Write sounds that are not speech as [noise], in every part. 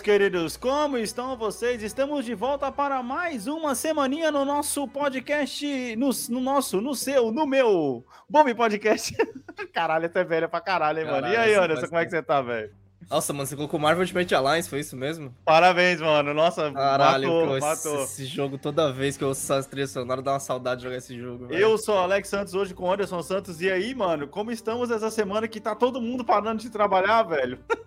Meus queridos, como estão vocês? Estamos de volta para mais uma semaninha no nosso podcast, no, no nosso, no seu, no meu, Bombe Podcast. [laughs] caralho, essa é velha pra caralho, hein, mano? E Caralho, aí, Anderson, como é que você tá, velho? Nossa, mano, você colocou Marvel Ultimate Alliance, foi isso mesmo? Parabéns, mano. Nossa, Caralho, matou, pô, esse, matou. esse jogo, toda vez que eu ouço essa trilha sonora, dá uma saudade de jogar esse jogo. velho. Eu sou Alex Santos hoje com Anderson Santos. E aí, mano, como estamos essa semana que tá todo mundo parando de trabalhar, velho? [laughs]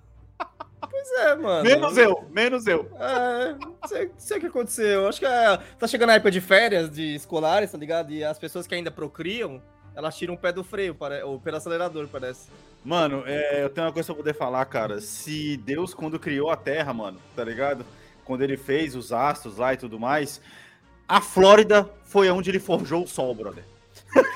Pois é, mano. Menos eu, menos eu. É, não sei, não sei o que aconteceu. Acho que é, tá chegando a época de férias, de escolares, tá ligado? E as pessoas que ainda procriam, elas tiram o pé do freio, ou pelo acelerador, parece. Mano, é, eu tenho uma coisa pra poder falar, cara. Se Deus, quando criou a Terra, mano, tá ligado? Quando ele fez os astros lá e tudo mais, a Flórida foi onde ele forjou o Sol, brother.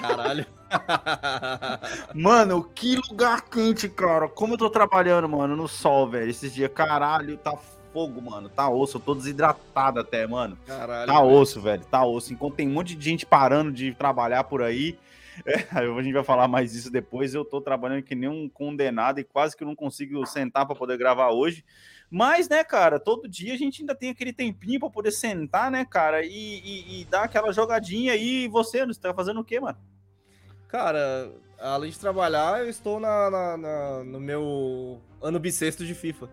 Caralho. [laughs] Mano, que lugar quente, cara. Como eu tô trabalhando, mano, no sol, velho. Esses dias, caralho, tá fogo, mano. Tá osso. Eu tô desidratado até, mano. Caralho. Tá osso, velho. Tá osso. Enquanto tem um monte de gente parando de trabalhar por aí. [laughs] é, a gente vai falar mais disso depois. Eu tô trabalhando que nem um condenado e quase que eu não consigo sentar pra poder gravar hoje. Mas, né, cara, todo dia a gente ainda tem aquele tempinho pra poder sentar, né, cara, e, e- e dar aquela jogadinha aí. E você, você tá fazendo o quê, mano? Cara, além de trabalhar, eu estou na, na- na- no meu ano bissexto de FIFA.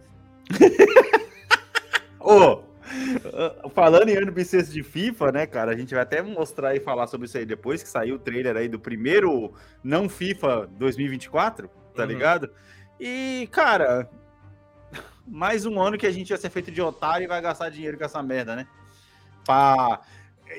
[laughs] Ô, uh, falando em ano bissexto de FIFA, né, cara, a gente vai até mostrar e falar sobre isso aí depois que saiu o trailer aí do primeiro não FIFA 2024, tá Uhum. ligado? E, cara, mais um ano que a gente vai ser feito de otário e vai gastar dinheiro com essa merda, né? Pá.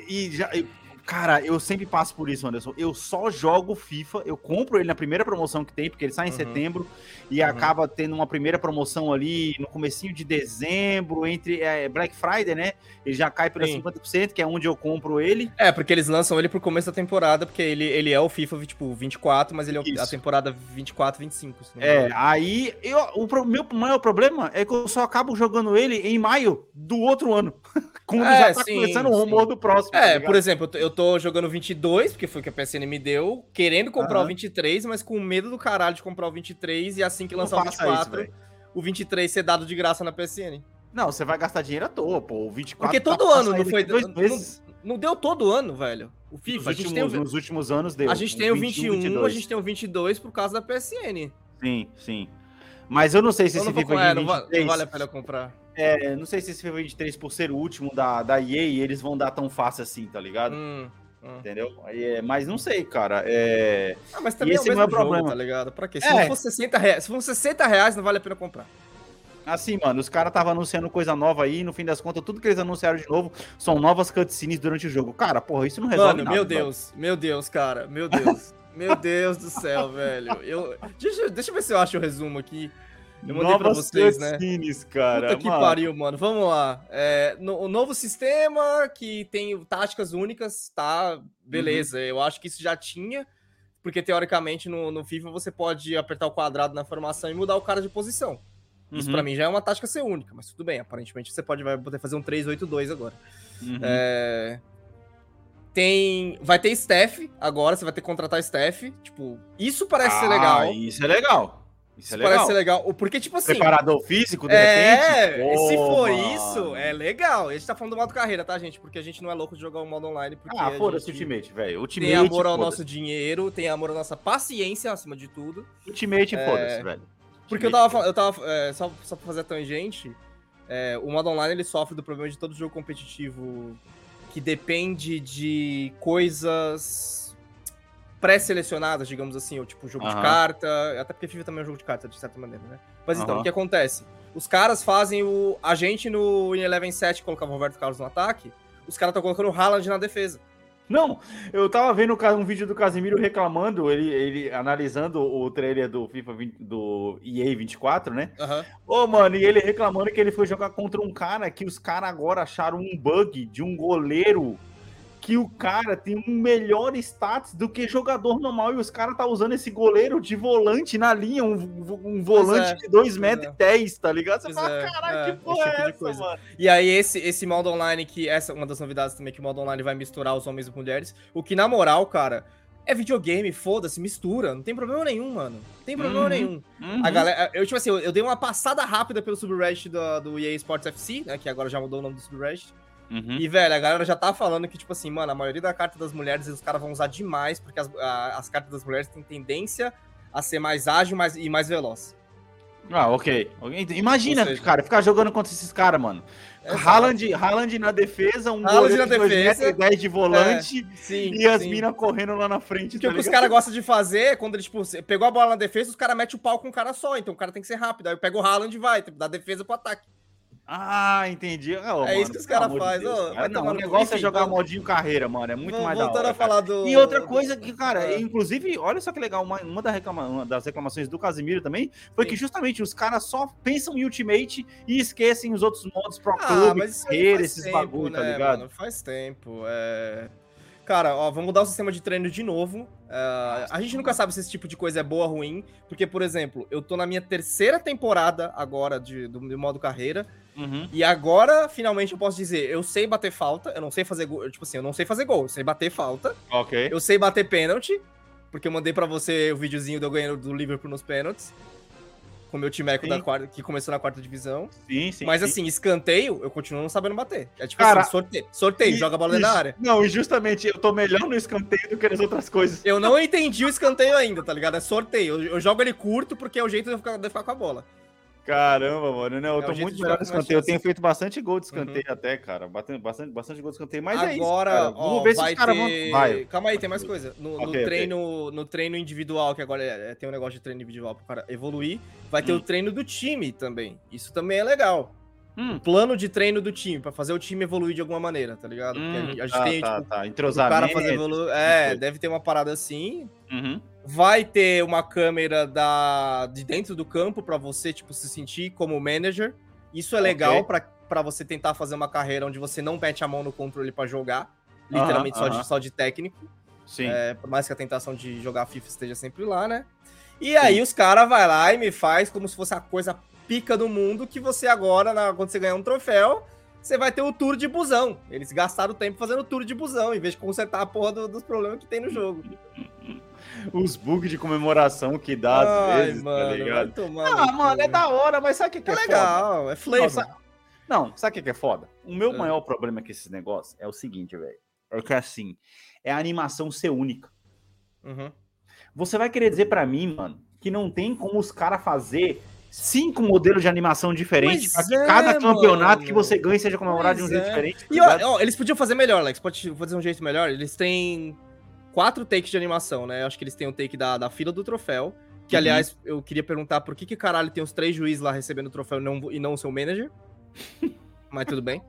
E já. e, Cara, eu sempre passo por isso, Anderson. Eu só jogo FIFA, eu compro ele na primeira promoção que tem, porque ele sai em Uhum. setembro e Uhum. acaba tendo uma primeira promoção ali no comecinho de dezembro, entre é, Black Friday, né? Ele já cai Sim. 50%, que é onde eu compro ele. É, porque eles lançam ele pro começo da temporada, porque ele, ele é o FIFA, tipo, 24, mas ele é o- a Isso. temporada 24, 25. se não me É, aí eu, o meu maior problema é que eu só acabo jogando ele em maio do outro ano. [laughs] Quando É, já tá sim, começando o sim. rumor do próximo. tá É, ligado? por exemplo, eu eu tô jogando 22, porque foi o que a PSN me deu, querendo comprar o Aham. 23, mas com medo do caralho de comprar o 23 e assim que Não lançar o faça 24, isso, o 23 ser dado de graça na PSN. Não, você vai gastar dinheiro à toa, pô. O 24 Porque tá todo pra ano, não foi- Dois não- meses. Não deu todo ano, velho. O FIFA, Nos a gente, últimos, tem o, nos últimos anos deu. a gente tem o 21, 22. a gente tem o 22 por causa da PSN. Sim, sim. Mas eu não sei se Então esse não, vou, FIFA é, de não, va- 23... não vale a pena eu comprar. É, não sei se esse FIFA 23, por ser o último da, da EA, eles vão dar tão fácil assim, tá ligado? Hum, hum. Entendeu? Aí é, mas não sei, cara. É... Ah, mas também E é o esse mesmo não é jogo, problema. tá ligado? Pra quê? Se É. for 60 reais, se for 60 reais, não vale a pena comprar. Assim, mano, os caras estavam anunciando coisa nova aí, no fim das contas, tudo que eles anunciaram de novo são novas cutscenes durante o jogo. Cara, porra, isso não resolve Mano, nada. meu. Deus, meu Deus, cara, meu Deus. [laughs] meu Deus do céu, velho. Eu, deixa, deixa eu ver se eu acho o resumo aqui. Eu mandei pra Novas vocês, né? cara. Puta que mano. pariu, mano. Vamos lá. É, no- o novo sistema que tem táticas únicas, tá? Beleza. Uhum. Eu acho que isso já tinha. Porque teoricamente no, no FIFA você pode apertar o quadrado na formação e mudar o cara de posição. Isso Uhum, pra mim já é uma tática ser única, mas tudo bem. Aparentemente você pode vai poder fazer um 3-8-2 agora. uhum. É, Tem. Vai ter staff agora, você vai ter que contratar staff. Tipo, isso parece ser Ah, legal. Isso é legal. Isso, Isso é parece legal. ser legal. Porque, tipo assim. Preparador físico, de É, repente. se Pô, for isso, é legal. A gente tá falando do modo carreira, tá, gente? Porque a gente não é louco de jogar o modo online. Porque Ah, foda-se o Ultimate, velho. Ultimate. Tem amor ao nosso dinheiro, tem amor à nossa paciência acima de tudo. Ultimate, É, foda-se, velho. Porque eu tava eu tava. é, só, só pra fazer a tangente, é, o modo online ele sofre do problema de todo jogo competitivo que depende de coisas pré-selecionadas, digamos assim, ou tipo jogo de Aham. carta, até porque FIFA também é um jogo de carta, de certa maneira, né? Mas então, Aham. o que acontece? Os caras fazem o. A gente no In Eleven 7 colocava o Roberto Carlos no ataque, os caras estão colocando o Haaland na defesa. Não, eu tava vendo um vídeo do Casimiro reclamando, ele, ele analisando o trailer do FIFA 20, do EA 24, né? Aham. Ô, mano, e ele reclamando que ele foi jogar contra um cara que os caras agora acharam um bug de um goleiro que o cara tem um melhor status do que jogador normal e os caras tá usando esse goleiro de volante na linha, um, um volante é, de 2 pois metros é. e 10, tá ligado? Você Pois fala, é, caralho, é, que porra tipo é essa, coisa. mano? E aí, esse, esse modo online, que essa é uma das novidades também, que o modo online vai misturar os homens e mulheres. O que, na moral, cara, é videogame, foda-se, mistura. Não tem problema nenhum, mano. Não tem problema Uhum. nenhum. Uhum. A galera, eu, tipo assim, eu, eu dei uma passada rápida pelo subreddit do, do EA Sports FC, né? Que agora já mudou o nome do subreddit. Uhum. E, velho, a galera já tá falando que, tipo assim, mano, a maioria da carta das mulheres os caras vão usar demais, porque as, a- as cartas das mulheres têm tendência a ser mais ágil mais, e mais veloz. Ah, ok. Imagina, Ou seja- cara, ficar jogando contra esses caras, mano. Haaland, Haaland na defesa, um Haaland na de dois defesa. metros e 10 de volante Sim. e as sim. minas correndo lá na frente. Tá o que os ligado? caras gostam de fazer é quando ele, tipo, pegou a bola na defesa, os caras metem o pau com um cara só. Então o cara tem que ser rápido. Aí pega o Haaland e vai, tipo, da defesa pro ataque. Ah, entendi. Ô, É isso que os cara pelo amor faz, Deus, ô, vai cara. Não, tomar o negócio é Enfim, jogar vamos- modinho carreira, mano. É muito Vol- mais da hora. a falar do. E outra coisa que, cara, Ah. inclusive, olha só que legal, uma, uma, da reclama- uma das reclamações do Casimiro também foi Sim. que justamente os caras só pensam em Ultimate e esquecem os outros modos Pro Ah, Club, mas carreira, esses tempo, bagulho, tá né, ligado? mano? Faz tempo. É... Cara, ó, vamos mudar o sistema de treino de novo. É, a gente nunca sabe se esse tipo de coisa é boa ou ruim, porque, por exemplo, eu tô na minha terceira temporada agora de, do, do modo carreira, Uhum. e agora, finalmente, eu posso dizer, eu sei bater falta, eu não sei fazer gol, tipo assim, eu não sei fazer gol, eu sei bater falta, Ok. eu sei bater pênalti, porque eu mandei pra você o videozinho de eu ganhando do Liverpool nos pênaltis, com o meu timeco da quarta, que começou na quarta divisão. Sim, sim. Mas sim. assim, escanteio, eu continuo não sabendo bater. É tipo Cara, assim, sorteio, sorteio E- joga a bola dentro da área. Não, e justamente eu tô melhor no escanteio do que nas outras coisas. Eu não entendi o escanteio ainda, tá ligado? É sorteio. Eu, eu jogo ele curto porque é o jeito de eu ficar, de eu ficar com a bola. Caramba, mano, não, eu É tô muito de melhor no escanteio. Eu tenho feito bastante gol de escanteio até, cara. Bastante, bastante, bastante gol de escanteio. Mas é isso, Agora, cara. ó, Vamos ver se os caras ter... vão... Vai. Calma aí, tem mais coisa. No, no Ok, ok. treino, no treino individual, que agora é- é- tem um negócio de treino individual pro cara evoluir, vai ter Hum. o treino do time também. Isso também é legal. Hum. O plano de treino do time, pra fazer o time evoluir de alguma maneira, tá ligado? Hum, gente, a gente tá, tem, tá, tipo, tá. o cara fazer evoluir. É, deve ter uma parada assim. Uhum. Vai ter uma câmera da, de dentro do campo pra você, tipo, se sentir como manager. Isso é legal Ok. pra para você tentar fazer uma carreira onde você não mete a mão no controle pra jogar. Literalmente Aham, só, aham. de, só de técnico. Sim. É, por mais que a tentação de jogar FIFA esteja sempre lá, né? E aí os caras vai lá e me faz como se fosse a coisa pica do mundo que você agora, na- quando você ganhar um troféu, você vai ter o tour de busão. Eles gastaram tempo fazendo o tour de busão, em vez de consertar a porra do- dos problemas que tem no jogo. [laughs] Os bugs de comemoração que dá às Ai, vezes, mano, tá ligado? Ah, no mano, é da hora, mas sabe o que, que É é, foda? legal, é flavor. Não, sabe, não, sabe o que, é foda? O meu É. maior problema com esses negócios é o seguinte, velho. É que assim, é a animação ser única. Uhum. Você vai querer dizer pra mim, mano, que não tem como os caras fazer cinco modelos de animação diferentes Pois pra que é, cada campeonato mano. que você ganhe seja comemorado de um Pois jeito é. diferente. tá E ó, ó, eles podiam fazer melhor, Alex. Pode dizer um jeito melhor. Eles têm quatro takes de animação, né? Eu acho que eles têm o take da, da fila do troféu. Que, Uhum. aliás, eu queria perguntar por que, que caralho tem os três juízes lá recebendo o troféu e não, e não o seu manager. [laughs] Mas tudo bem.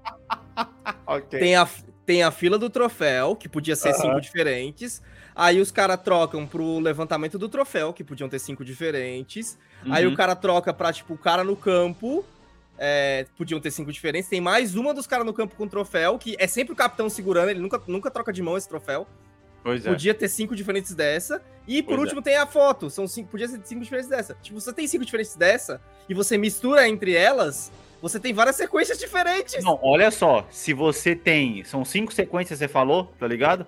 Ok. Tem a, tem a fila do troféu, que podia ser Aham. cinco diferentes. Aí os caras trocam pro levantamento do troféu, que podiam ter cinco diferentes. Aí Uhum. o cara troca pra, tipo, o cara no campo. é, podiam ter cinco diferentes. Tem mais uma dos caras no campo com troféu, que é sempre o capitão segurando, ele nunca, nunca troca de mão esse troféu. Pois é. Podia ter cinco diferentes dessa. E por Pois é. último tem a foto. São cinco, podia ser cinco diferentes dessa. Tipo, você tem cinco diferentes dessa e você mistura entre elas, Você tem várias sequências diferentes. Não, olha só, se você tem, são cinco sequências, você falou, tá ligado?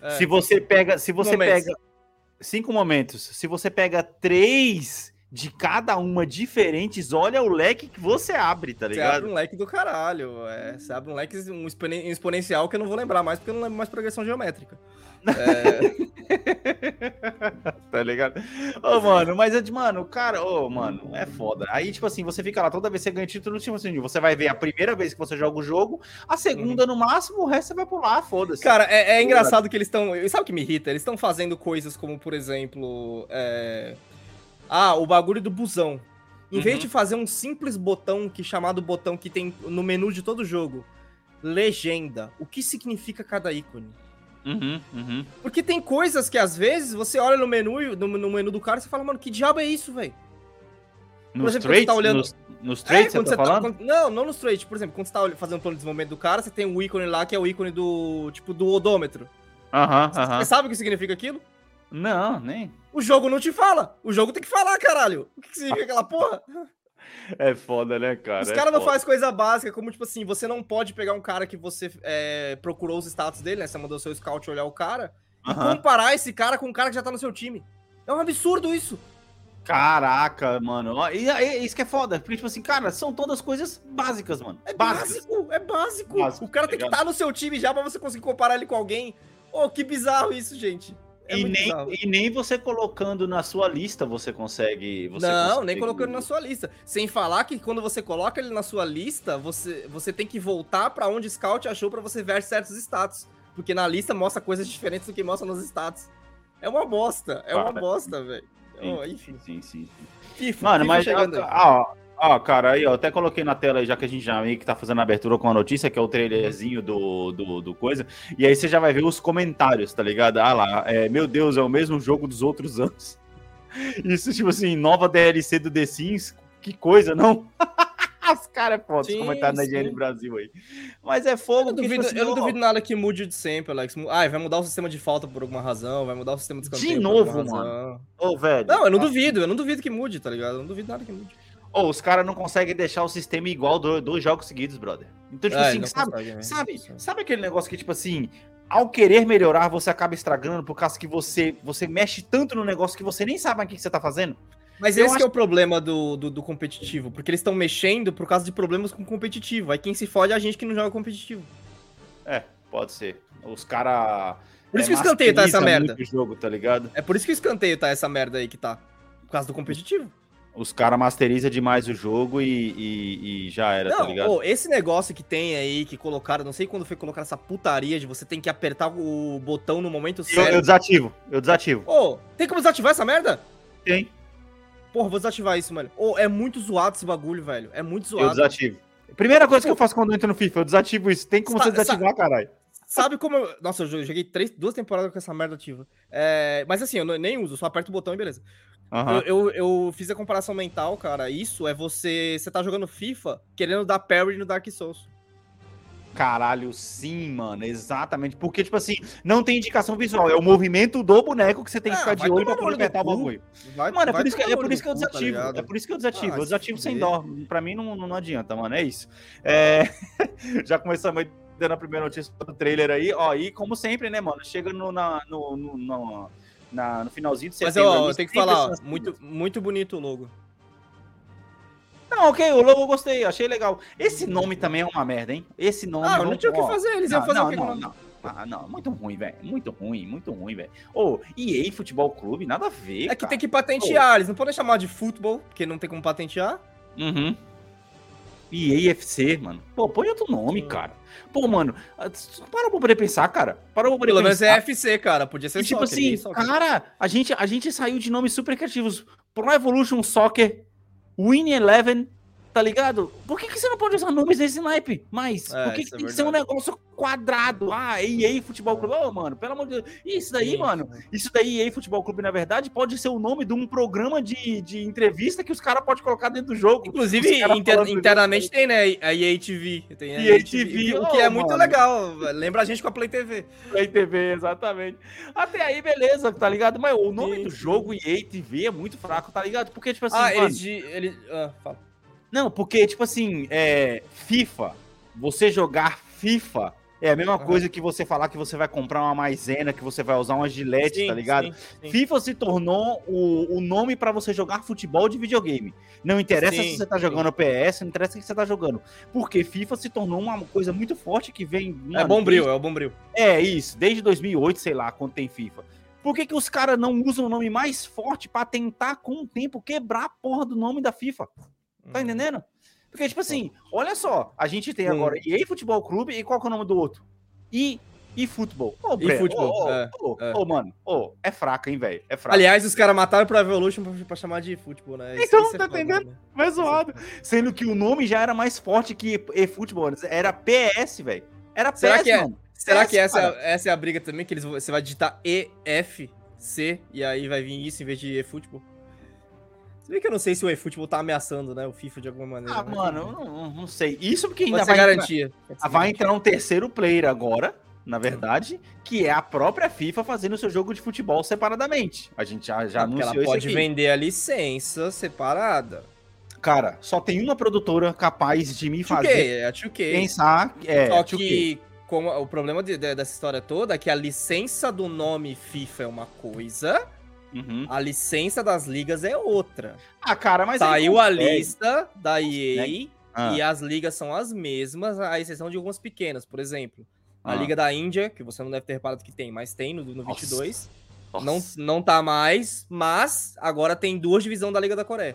É. Se você pega, se você Momentos. pega cinco momentos, se você pega três de cada uma diferentes, olha o leque que você abre, tá Você ligado? abre um leque do caralho. É, você abre um leque, um expone- exponencial que eu não vou lembrar mais, porque eu não lembro mais progressão geométrica. [laughs] tá ligado? Ô, mano, mas, é mano, cara, ô, mano, é foda. Aí, tipo assim, você fica lá, toda vez que você ganha título, tipo assim, você vai ver a primeira vez que você joga o jogo, a segunda no máximo, o resto você vai pular, foda-se. Cara, é, é engraçado que eles estão. Sabe o que me irrita? Eles estão fazendo coisas como, por exemplo. é, Ah, o bagulho do busão. Em vez Uhum. de fazer um simples botão que chamado botão que tem no menu de todo jogo, legenda. O que significa cada ícone? Uhum, uhum. Porque tem coisas que às vezes você olha no menu, no, no menu do cara e você fala, mano, que diabo é isso, velho? Nos exemplo, você trades, tá olhando- nos, nos trades, você quando tá falando? quando- não, não nos trades. Por exemplo, quando você tá fazendo um plano de desenvolvimento do cara, você tem um ícone lá que é o ícone do, tipo, do odômetro. Aham, Você aham. sabe o que significa aquilo? Não, nem. O jogo não te fala. O jogo tem que falar, caralho. O que que significa [laughs] aquela porra? É foda, né, cara? Os É caras não fazem coisa básica, como, tipo assim, você não pode pegar um cara que você é, procurou os status dele, né? Você mandou seu scout olhar o cara, e Aham. comparar esse cara com um cara que já tá no seu time. É um absurdo isso. Caraca, mano. E, e- isso que é foda. Porque, tipo assim, cara, são todas coisas básicas, mano. É básicas. básico, é básico. Básico, o cara tá tem que estar no seu time já pra você conseguir comparar ele com alguém. Ô, que bizarro isso, gente. É e, nem, bizarro. e nem você colocando na sua lista você consegue. Você não, consegue- nem colocando na sua lista. Sem falar que quando você coloca ele na sua lista, você, você tem que voltar pra onde o scout achou pra você ver certos status. Porque na lista mostra coisas diferentes do que mostra nos status. É uma bosta, é uma Cara, bosta, velho. Enfim. Sim, sim, sim. FIFA, Mano, FIFA mas. chegando. Ó, ó, cara, aí, ó, até coloquei na tela aí, já que a gente já meio que tá fazendo a abertura com a notícia, que é o trailerzinho do, do, do coisa. E aí você já vai ver os comentários, tá ligado? Ah lá, é, meu Deus, é o mesmo jogo dos outros anos. [laughs] Isso, tipo assim, nova DLC do The Sims, que coisa, não? [laughs] Os caras é foda, os comentários da. IGN Brasil aí. Mas é fogo, Eu não, porque, duvido, tipo assim, eu não duvido nada que mude de sempre, Alex. Ai, vai mudar o sistema de falta por alguma razão, vai mudar o sistema de De escanteio por novo, mano. Ô, velho. Não, eu não duvido, eu não duvido que mude, tá ligado? Eu não duvido nada que mude. Ô, os caras não conseguem deixar o sistema igual do- dois jogos seguidos, brother. Então, tipo É, assim, sabe, consegue, né? sabe, sabe aquele negócio que, tipo assim, ao querer melhorar, você acaba estragando por causa que você, você mexe tanto no negócio que você nem sabe o que que você tá fazendo? Mas Eu esse que acho- é o problema do, do, do competitivo, porque eles estão mexendo por causa de problemas com o competitivo. Aí quem se fode é a gente que não joga competitivo. É, pode ser. Os caras. Por isso que o escanteio tá essa merda. Jogo, tá ligado? É por isso que o escanteio tá essa merda aí que tá. Por causa do competitivo. Os caras masterizam demais o jogo e, e- e já era, tá Não, ligado? ô, esse negócio que tem aí, que colocaram, não sei quando foi colocar essa putaria de você tem que apertar o botão no momento eu, certo. eu desativo, eu desativo. Ô, tem como desativar essa merda? Tem, Porra, vou desativar isso, mano. Ô, é muito zoado esse bagulho, velho. É muito eu zoado. desativo. Primeira coisa que eu faço quando eu entro no FIFA, eu desativo isso. Tem como Sa- você desativar, caralho. Sabe como eu... Nossa, eu joguei três, duas temporadas com essa merda ativa. É, Mas assim, eu nem uso, só aperto o botão e beleza. Aham. Eu, eu, eu fiz a comparação mental, cara. Isso é você. Você tá jogando FIFA querendo dar parry no Dark Souls. Caralho, sim, mano, exatamente. Porque, tipo assim, não tem indicação visual, é o movimento do boneco que você tem que Ah, ficar de olho pra poder apertar o bagulho. Vai, Mano, é por isso que, é por isso que eu tá desativo. ligado? é por isso que eu desativo. Ah, eu desativo sem dó. Pra mim não, não adianta, mano. É isso. É... [laughs] Já começamos dando a primeira notícia do trailer aí. Ó, e como sempre, né, mano? Chega no, na, no, no, no, na- no finalzinho de Mas setembro. ó, ali, eu tenho que falar, ó, essas- muito, muito bonito o logo. Não, ok, o logo eu gostei, achei legal. Esse nome também é uma merda, hein? Esse nome. Ah, vamos- não tinha o que ó, fazer, eles não, iam fazer não, o que não, não. Ah, não, muito ruim, velho. Muito ruim, muito ruim, velho. Ô, EA Futebol Clube, nada a ver. É que tem que patentear, eles não podem chamar de futebol, porque não tem como patentear. Uhum. EA FC, mano. Pô, põe outro nome, cara. Pô, mano, ah, para pra poder pensar, cara. Para pra poder Pelo menos é FC, cara, podia ser E, tipo soccer, assim, soccer. cara, a gente, a gente saiu de nomes super criativos. Pro Evolution Soccer, Win Eleven, tá ligado? Por que, que você não pode usar nomes desse naipe? Mas, É, por que, que é tem que ser um negócio quadrado? Ah, EA Futebol Clube. Ô, mano, pelo amor de Deus. Isso daí, Sim. mano, isso daí, EA Futebol Clube, na verdade, pode ser o nome de um programa de, de entrevista que os caras podem colocar dentro do jogo. Inclusive, inter- internamente tem, né? A EA TV. Tem a EA TV, TV, o que é oh, muito mano. legal. Lembra a gente com a Play TV. Play TV, exatamente. Até aí, beleza, tá ligado? Mas o nome Sim, do jogo EA TV é muito fraco, tá ligado? Porque, tipo assim, ah, mano, eles. de- eles ah, fala. Não, porque, tipo assim, é, FIFA, você jogar FIFA é a mesma Aham. coisa que você falar que você vai comprar uma maisena, que você vai usar uma gilete, Sim, tá ligado? sim, sim. FIFA se tornou o, o nome pra você jogar futebol de videogame. Não interessa se você tá jogando PS, não interessa o que você tá jogando. Porque FIFA se tornou uma coisa muito forte que vem. É mano, bombril, é o bombril. é, isso, desde 2008, sei lá, quando tem FIFA. Por que, que os caras não usam o nome mais forte pra tentar, com o tempo, quebrar a porra do nome da FIFA? Tá Uhum. entendendo? Porque, tipo assim, olha só, a gente tem Hum. agora EA Futebol Clube e qual que é o nome do outro? E, e Futebol. Ô, Breno, eFootball, ô, ô, é, ô, é. mano, ô, é fraco, hein, velho? É fraco. Aliás, os caras mataram pro Evolution pra, pra chamar de futebol, né? Então, isso é tá entendendo? né? Mas é zoado. Sendo que o nome já era mais forte que eFootball. Era PS, velho. Era PS, Será que é- mano. Será PS, que essa, cara. essa é a briga também? Que eles, você vai digitar EFC e aí vai vir isso em vez de eFootball? Você vê que eu não sei se o eFootball tá ameaçando, né? O FIFA de alguma maneira. Ah, né? mano, eu não, não sei. Isso porque ainda vai, entrar- garantia. Ser vai entrar um terceiro player agora, na verdade, que é a própria FIFA fazendo o seu jogo de futebol separadamente. A gente já, já porque anunciou ela pode isso aqui. vender a licença separada. Cara, só tem uma produtora capaz de me 2K, fazer é a 2K. pensar. É, Só 2K. que como, o problema de- de- dessa história toda é que a licença do nome FIFA é uma coisa, Uhum. a licença das ligas é outra. Ah, cara, mas. Saiu a lista da EA Ah, e as ligas são as mesmas, a exceção de algumas pequenas. Por exemplo, a Ah. Liga da Índia, que você não deve ter reparado que tem, mas tem no, no Nossa. 22. nossa. Não, não tá mais, mas agora tem duas divisões da Liga da Coreia.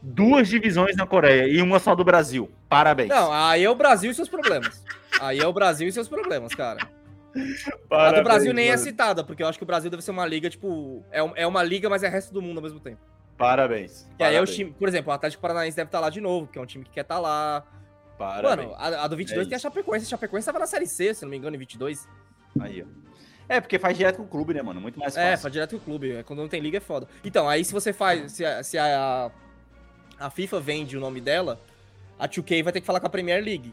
Duas divisões na Coreia e uma só do Brasil. Parabéns. Não, aí é o Brasil e seus problemas. Aí é o Brasil e seus problemas, cara. [laughs] A Parabéns, do Brasil nem é mano. citada, porque eu acho que o Brasil deve ser uma liga, tipo. É, é uma liga, mas é resto do mundo ao mesmo tempo. Parabéns. E aí é o time, por exemplo, o Atlético Paranaense deve estar lá de novo, que é um time que quer estar lá. Parabéns. Mano, a, a do 22 É tem a Chapecoense. A Chapecoense tava na Série C, se não me engano, em 22. Aí, ó. É, porque faz direto com o clube, né, mano? Muito mais É, fácil. faz direto com o clube. é, Quando não tem liga é foda. Então, aí se você faz. Se a, se a, a FIFA vende o nome dela, a 2K vai ter que falar com a Premier League.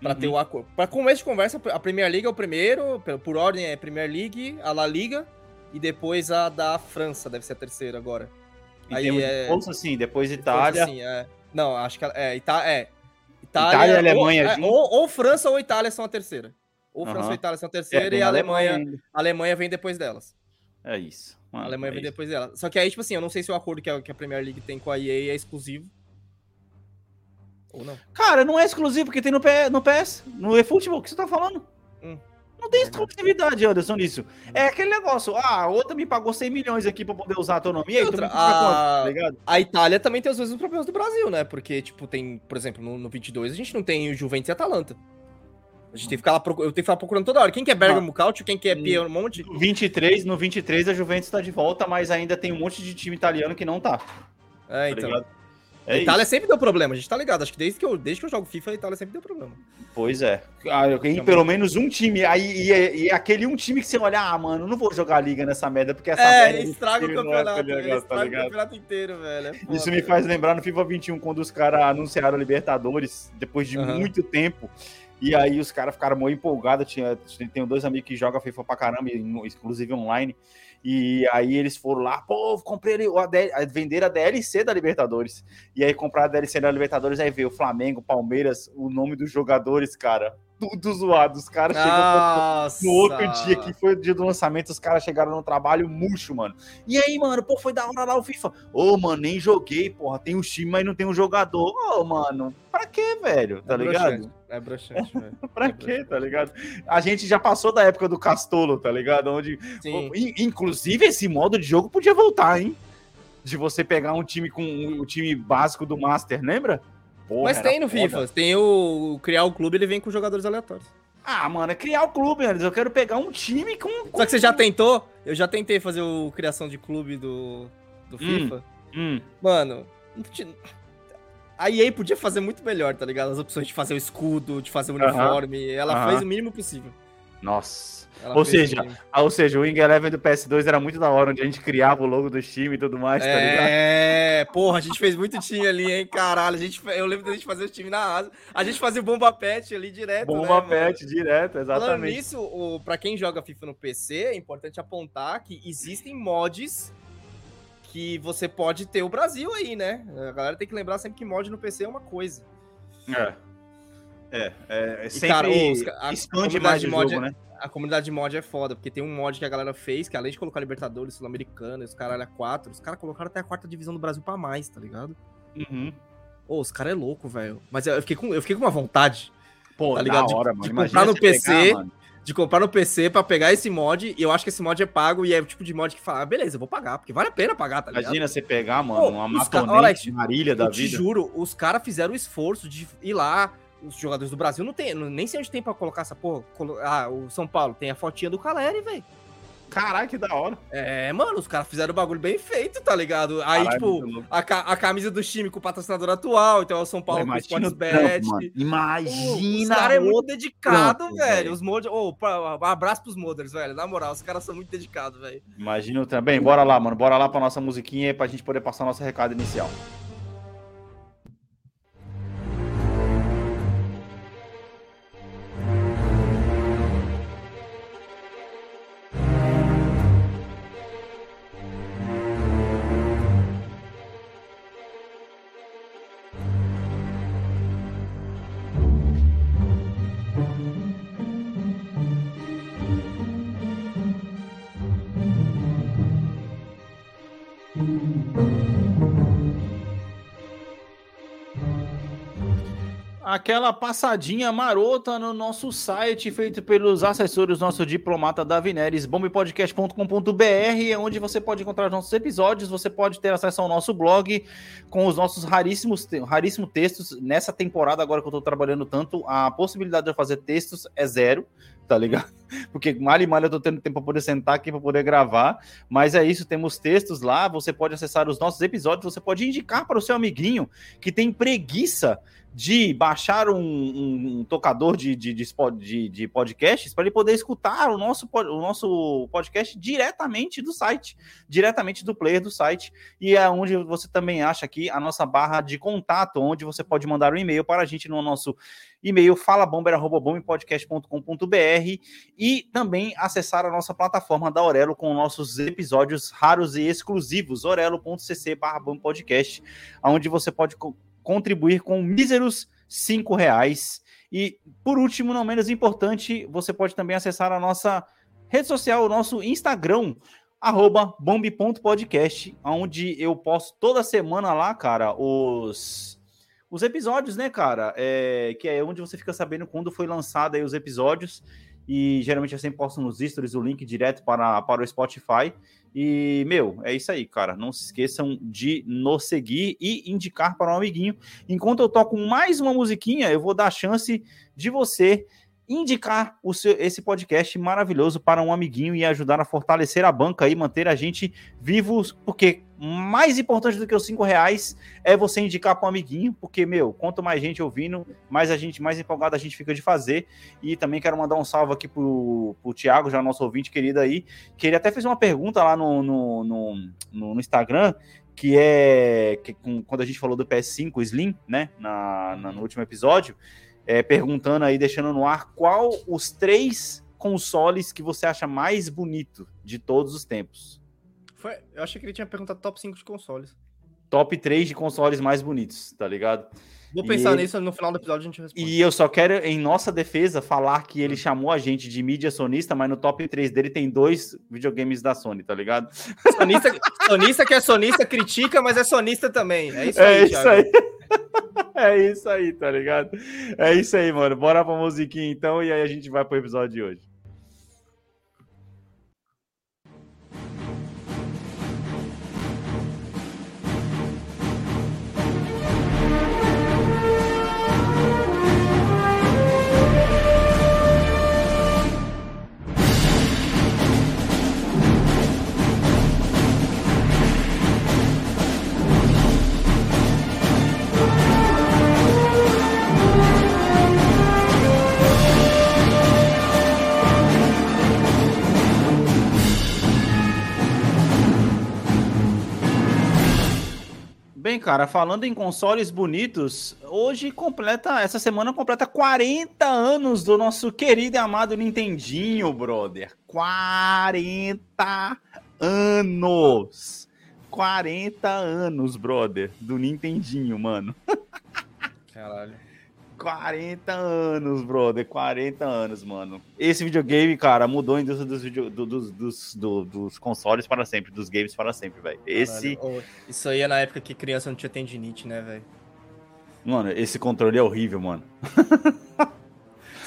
Pra Uhum. ter o acordo. Pra começo de conversa, a Premier League é o primeiro, por- por ordem é Premier League, a La Liga e depois a da França, deve ser a terceira agora. Em aí é- força, sim. Depois Itália. Assim, é. Não, acho que é, Ita é. Itália, Itália e ou- Alemanha é, ou, ou França ou Itália são a terceira. Ou França Aham. ou Itália são a É, terceira tem e a Alemanha, ainda. a Alemanha vem depois delas. É isso. A Mano, Alemanha é vem isso. depois dela. Só que aí, tipo assim, eu não sei se o acordo que a, que a Premier League tem com a EA é exclusivo. Ou não. Cara, não é exclusivo, porque tem no, P- no PS, no eFootball, o que você tá falando? Hum. Não tem exclusividade, Anderson, nisso. É aquele negócio, ah, a outra me pagou 100 milhões aqui pra poder usar teu nome. E aí, tu Outra, a- tá ligado? A Itália também tem os mesmos problemas do Brasil, né? Porque, tipo, tem, por exemplo, no, no 22 a gente não tem o Juventus e Atalanta. A gente tem que ficar lá, eu tenho que ficar procurando toda hora. Quem que é Bergamo Cautio, quem que é Hum. Piemonte? No 23, no 23 a Juventus tá de volta, mas ainda tem um monte de time italiano que não tá, É, tá ligado? a É Itália isso. sempre deu problema, a gente tá ligado. Acho que desde que eu, desde que eu jogo FIFA, a Itália sempre deu problema. Pois é. Ah, eu tenho pelo menos um time, aí e, e aquele um time que você olha, ah, mano, não vou jogar liga nessa merda, porque essa É, merda estraga o é campeonato, negócio, tá estraga o ligado? campeonato inteiro, velho. é foda, Isso me faz lembrar no FIFA 21, quando os caras anunciaram a Libertadores, depois de Aham. muito tempo. E aí os caras ficaram muito empolgados. Tinha, tenho dois amigos que jogam FIFA pra caramba, inclusive online. E aí eles foram lá, pô, comprei o AD vender a DLC da Libertadores. E aí comprar a DLC da Libertadores, aí veio o Flamengo, Palmeiras, o nome dos jogadores, cara. Tudo zoado. Os caras chegam Nossa. no outro dia, que foi o dia do lançamento, os caras chegaram no trabalho murcho, mano. E aí, mano, pô, foi da hora lá o FIFA. Ô, mano, nem joguei, porra. Tem os times, mas não tem um jogador. Ô, mano, pra quê, velho? Tá é ligado? broxante, É broxante, velho. [laughs] Pra É quê, tá ligado? A gente já passou da época do Castolo, tá ligado? Onde. Sim. In- Inclusive, esse modo de jogo podia voltar, hein? De você pegar um time com o time básico do Master, lembra? Porra, Mas tem no foda. FIFA. Tem o, criar o clube, ele vem com jogadores aleatórios. Ah, mano, é criar o clube, Anderson. Eu quero pegar um time com. com... Só que você já tentou? Eu já tentei fazer o criação de clube do, do FIFA. Hum, Mano, a EA podia fazer muito melhor, tá ligado? As opções de fazer o escudo, de fazer o uniforme. Ela Aham. fez o mínimo possível. Nossa. Ela Ou seja. Ah, ou seja, o Wing Eleven do PS2 era muito da hora, onde a gente criava o logo do time e tudo mais, tá ligado? É, porra, a gente fez muito time ali, hein, caralho. A gente, eu lembro da gente fazer o time na asa. A gente fazia o bomba pet ali direto. Bomba né, mano? pet direto, Falando exatamente. nisso, o, pra quem joga FIFA no PC, é importante apontar que existem mods que você pode ter o Brasil aí, né? A galera tem que lembrar sempre que mod no PC é uma coisa. É. É, é, E, sempre cara, os- a expande comunidade mais o mod jogo, é- né? A comunidade de mod é foda, porque tem um mod que a galera fez, que além de colocar Libertadores, Sul-Americana, os caralho a 4, os caras colocaram até a quarta divisão do Brasil pra mais, tá ligado? Uhum. Ô, os caras é louco, velho. Mas eu fiquei, com, eu fiquei com uma vontade Pô, Tá ligado? da hora, De- mano. de comprar no pegar, PC, mano. de comprar no PC pra pegar esse mod, e eu acho que esse mod é pago, e é o tipo de mod que fala, ah, beleza, eu vou pagar, porque vale a pena pagar, tá ligado? Imagina você pegar, mano, Pô, uma os ca- matonete, Alex, marília da eu te vida. juro, os caras fizeram o esforço de ir lá. Os jogadores do Brasil não tem, nem sei onde tem pra colocar essa porra. colo- Ah, o São Paulo tem a fotinha do Caleri, velho. Caralho, que da hora. É, mano, os caras fizeram o bagulho bem feito, tá ligado? Aí, Caralho, tipo, a, ca- a camisa do time com o patrocinador atual, então é o São Paulo com o Sportsbet. Imagina. Os caras é muito dedicado, velho. velho. Os mod... oh, pra- abraço pros moders, velho. Na moral, os caras são muito dedicados, velho. Imagina também. Bora lá, mano. Bora lá pra nossa musiquinha pra gente poder passar nosso recado inicial. Aquela passadinha marota no nosso site, feito pelos assessores, nosso diplomata da Vineres, bombpodcast.com.br, é onde você pode encontrar os nossos episódios, você pode ter acesso ao nosso blog com os nossos raríssimos, raríssimos textos. Nessa temporada, agora que eu tô trabalhando tanto, a possibilidade de eu fazer textos é zero, tá ligado? Porque mal e mal eu tô tendo tempo para poder sentar aqui para poder gravar. Mas é isso, temos textos lá, você pode acessar os nossos episódios, você pode indicar para o seu amiguinho que tem preguiça de baixar um, um- um tocador de, de, de, de- podcasts para ele poder escutar o nosso, o nosso podcast diretamente do site, diretamente do player do site. E é onde você também acha aqui a nossa barra de contato, onde você pode mandar um e-mail para a gente no nosso e-mail falabomber.bombpodcast.com.br e também acessar a nossa plataforma da Orelo com nossos episódios raros e exclusivos, orelo.cc barra podcast, onde você pode co- contribuir com míseros cinco reais. E, por último, não menos importante, você pode também acessar a nossa rede social, o nosso Instagram, arroba bombe.podcast, onde eu posto toda semana lá, cara, os, os episódios, né, cara? É, que é onde você fica sabendo quando foi lançado aí os episódios. E geralmente eu sempre posto nos stories o link direto para, para o Spotify. E, meu, é isso aí, cara. Não se esqueçam de nos seguir e indicar para um amiguinho. Enquanto eu toco mais uma musiquinha, eu vou dar a chance de você indicar o seu, esse podcast maravilhoso para um amiguinho e ajudar a fortalecer a banca e manter a gente vivos, porque mais importante do que os cinco reais é você indicar para um amiguinho, porque, meu, quanto mais gente ouvindo, mais a gente, mais empolgado a gente fica de fazer. E também quero mandar um salve aqui pro, pro Thiago, já nosso ouvinte querido aí, que ele até fez uma pergunta lá no, no, no, no- no Instagram, que é que, com- quando a gente falou do PS5 Slim, né, na, na- no último episódio, é, perguntando aí, deixando no ar, qual os três consoles que você acha mais bonito de todos os tempos? Foi, eu achei que ele tinha perguntado top 5 de consoles. Top 3 de consoles mais bonitos, tá ligado? Vou pensar ele- nisso no final do episódio a gente responde. E eu só quero, em nossa defesa, falar que ele chamou a gente de mídia sonista, mas no top 3 dele tem dois videogames da Sony, tá ligado? Sonista, sonista que é sonista critica, mas é sonista também. É isso É aí, isso Thiago. aí. [laughs] É isso aí, tá ligado? É isso aí, mano. Bora pra musiquinha então e aí a gente vai pro episódio de hoje. Bem, cara, falando em consoles bonitos, hoje completa, essa semana completa 40 anos do nosso querido e amado Nintendinho, brother. 40 anos! 40 anos, brother, do Nintendinho, mano. [laughs] Caralho. 40 anos, brother. 40 anos, mano. Esse videogame, cara, mudou a indústria dos, video, do, dos, dos, do, dos consoles para sempre, dos games para sempre, velho. Esse. Oh, isso aí é na época que criança não tinha tendinite, né, velho? Mano, esse controle é horrível, mano. [laughs]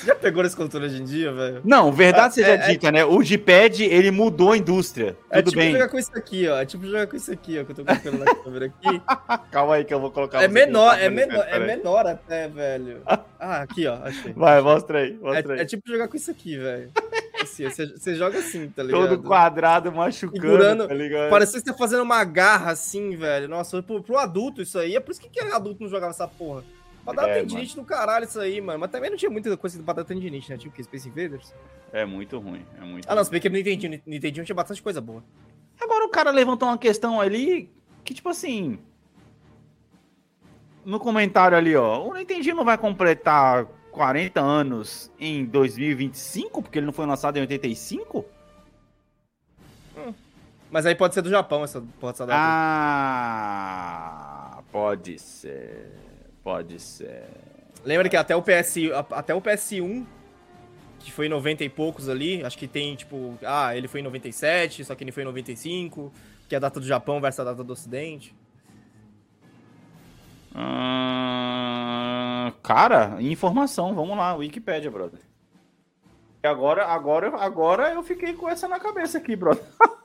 Você já pegou esse controle hoje em dia, velho? Não, verdade seja é, dita, é... né? O D-pad, ele mudou a indústria. É Tudo tipo bem. jogar com isso aqui, ó. É tipo jogar com isso aqui, ó, que eu tô colocando na câmera aqui. [laughs] Calma aí que eu vou colocar É menor, é menor, é menor até, velho. [laughs] Ah, aqui, ó. Achei. Vai, mostra aí, mostra é, aí. É tipo jogar com isso aqui, velho. [laughs] Assim, você, você, joga assim, tá ligado? Todo quadrado, machucando, Segurando, tá ligado? Parece que você tá fazendo uma garra assim, velho. Nossa, pro, pro adulto isso aí. É por isso que, que adulto não jogava essa porra. Pra dar é, tendinite no caralho isso aí, mano. Mas também não tinha muita coisa pra dar tendinite, né? Tipo que Space Invaders. É muito ruim, é muito Ah, não, se bem que no Nintendinho, Nintendinho tinha bastante coisa boa. Agora o cara levantou uma questão ali que, tipo assim... No comentário ali, ó. O Nintendinho não vai completar 40 anos em 2025? Porque ele não foi lançado em 85? Hum. Mas aí pode ser do Japão essa, essa data. Ah, pode ser. Pode ser. Lembra que até o, PS, até o PS1, que foi em 90 e poucos ali, acho que tem tipo. Ah, ele foi em 97, só que ele foi em 95, que é a data do Japão versus a data do Ocidente. Hum, cara, informação, vamos lá, Wikipedia, brother. E agora, agora, agora eu fiquei com essa na cabeça aqui, brother. [laughs]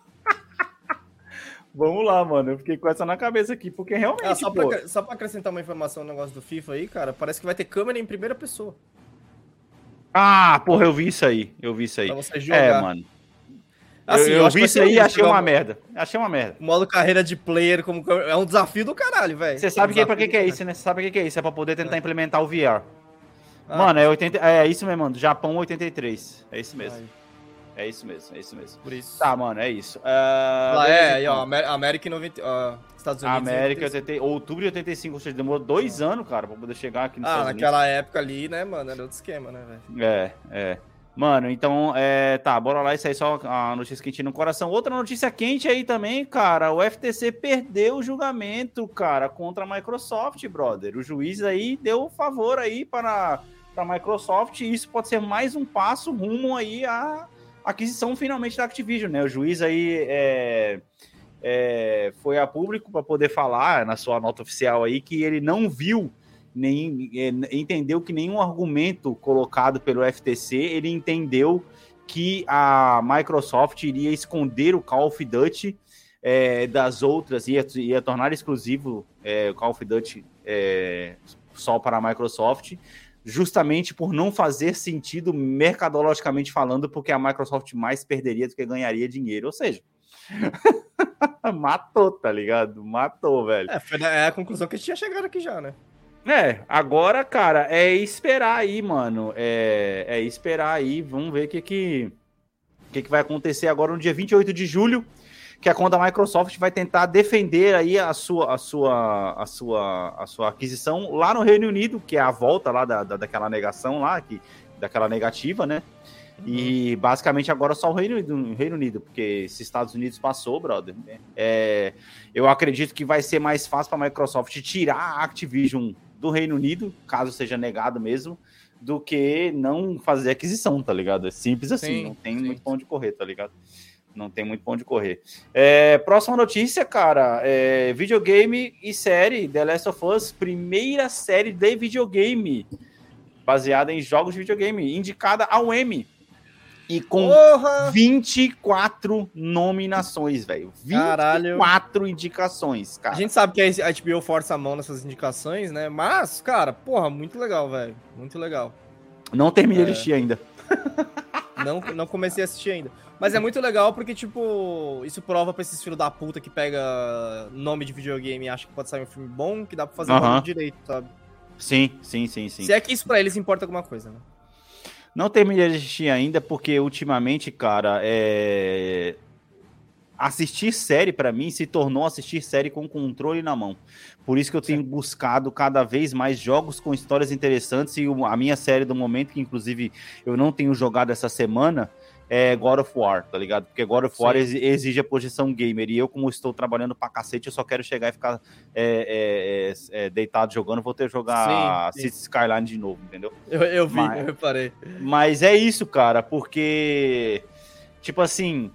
Vamos lá, mano. Eu fiquei com essa na cabeça aqui, porque realmente. Ah, só, pô... pra, só pra acrescentar uma informação no negócio do FIFA aí, cara, parece que vai ter câmera em primeira pessoa. Ah, porra, eu vi isso aí. Eu vi isso aí. Pra você jogar. É, mano. Assim, eu, eu, eu vi isso aí e achei uma merda. Achei uma merda. Modo carreira de player como é um desafio do caralho, velho. Você sabe é um que, pra que, que é isso, né? Você sabe o que, que é isso? É pra poder tentar é. implementar o VR. Ah, mano, é, 80, é isso mesmo, mano. Japão 83. É isso mesmo. Aí. É isso mesmo, é isso mesmo. Por isso. Tá, mano, é isso. Uh, ah, é, aí, ó, América 90, uh, Estados Unidos. América, 80, outubro de 85, ou seja, demorou dois ah. anos, cara, pra poder chegar aqui no Ah, Estados naquela Unidos. época ali, né, mano, era outro esquema, né, velho? É, é. Mano, então, é, tá, bora lá, isso aí só a notícia quente no coração. Outra notícia quente aí também, cara, o FTC perdeu o julgamento, cara, contra a Microsoft, brother. O juiz aí deu favor aí para, para a Microsoft e isso pode ser mais um passo rumo aí a aquisição finalmente da Activision, né? O juiz aí é, é, foi a público para poder falar na sua nota oficial aí que ele não viu nem é, entendeu que nenhum argumento colocado pelo FTC ele entendeu que a Microsoft iria esconder o Call of Duty é, das outras, ia, ia tornar exclusivo é, o Call of Duty é, só para a Microsoft, justamente por não fazer sentido mercadologicamente falando, porque a Microsoft mais perderia do que ganharia dinheiro. Ou seja, [laughs] matou, tá ligado? Matou, velho. É, foi é a conclusão que a gente tinha chegado aqui já, né? É, agora, cara, é esperar aí, mano. É, é esperar aí. Vamos ver o que que, que que vai acontecer agora no dia 28 de julho que é quando a Microsoft vai tentar defender aí a sua, a sua, a sua, a sua aquisição lá no Reino Unido, que é a volta lá da, da daquela negação lá, que, daquela negativa, né? E uhum. basicamente agora só o Reino Unido, Reino Unido, porque se Estados Unidos passou, brother, é, eu acredito que vai ser mais fácil para a Microsoft tirar a Activision do Reino Unido, caso seja negado mesmo, do que não fazer aquisição, tá ligado? É simples assim, sim, não tem sim. muito ponto de correr, tá ligado? Não tem muito pão de correr. É, próxima notícia, cara, é, videogame e série The Last of Us, primeira série de videogame, baseada em jogos de videogame, indicada ao Emmy. E com Porra! 24 nominações, velho. 24 Caralho. indicações, cara. A gente sabe que a HBO força a mão nessas indicações, né? Mas, cara, porra, muito legal, velho. Muito legal. Não terminei é. de assistir ainda. Não, não comecei a assistir ainda. Mas é muito legal porque, tipo, isso prova pra esses filhos da puta que pega nome de videogame e acha que pode sair um filme bom, que dá pra fazer uhum. um direito, sabe? Sim, sim, sim, sim. Se é que isso pra eles importa alguma coisa, né? Não terminei de assistir ainda, porque ultimamente, cara, é... assistir série para mim se tornou assistir série com controle na mão. Por isso que eu tenho Sim. buscado cada vez mais jogos com histórias interessantes e a minha série do momento, que inclusive eu não tenho jogado essa semana, é God of War, tá ligado? Porque God of War exi- exige a posição gamer. E eu, como estou trabalhando pra cacete, eu só quero chegar e ficar é, é, é, é, deitado jogando. Vou ter que jogar Sim, sim. Cities Skyline de novo, entendeu? Eu, eu vi, Mas- eu reparei. Mas é isso, cara, porque, tipo assim,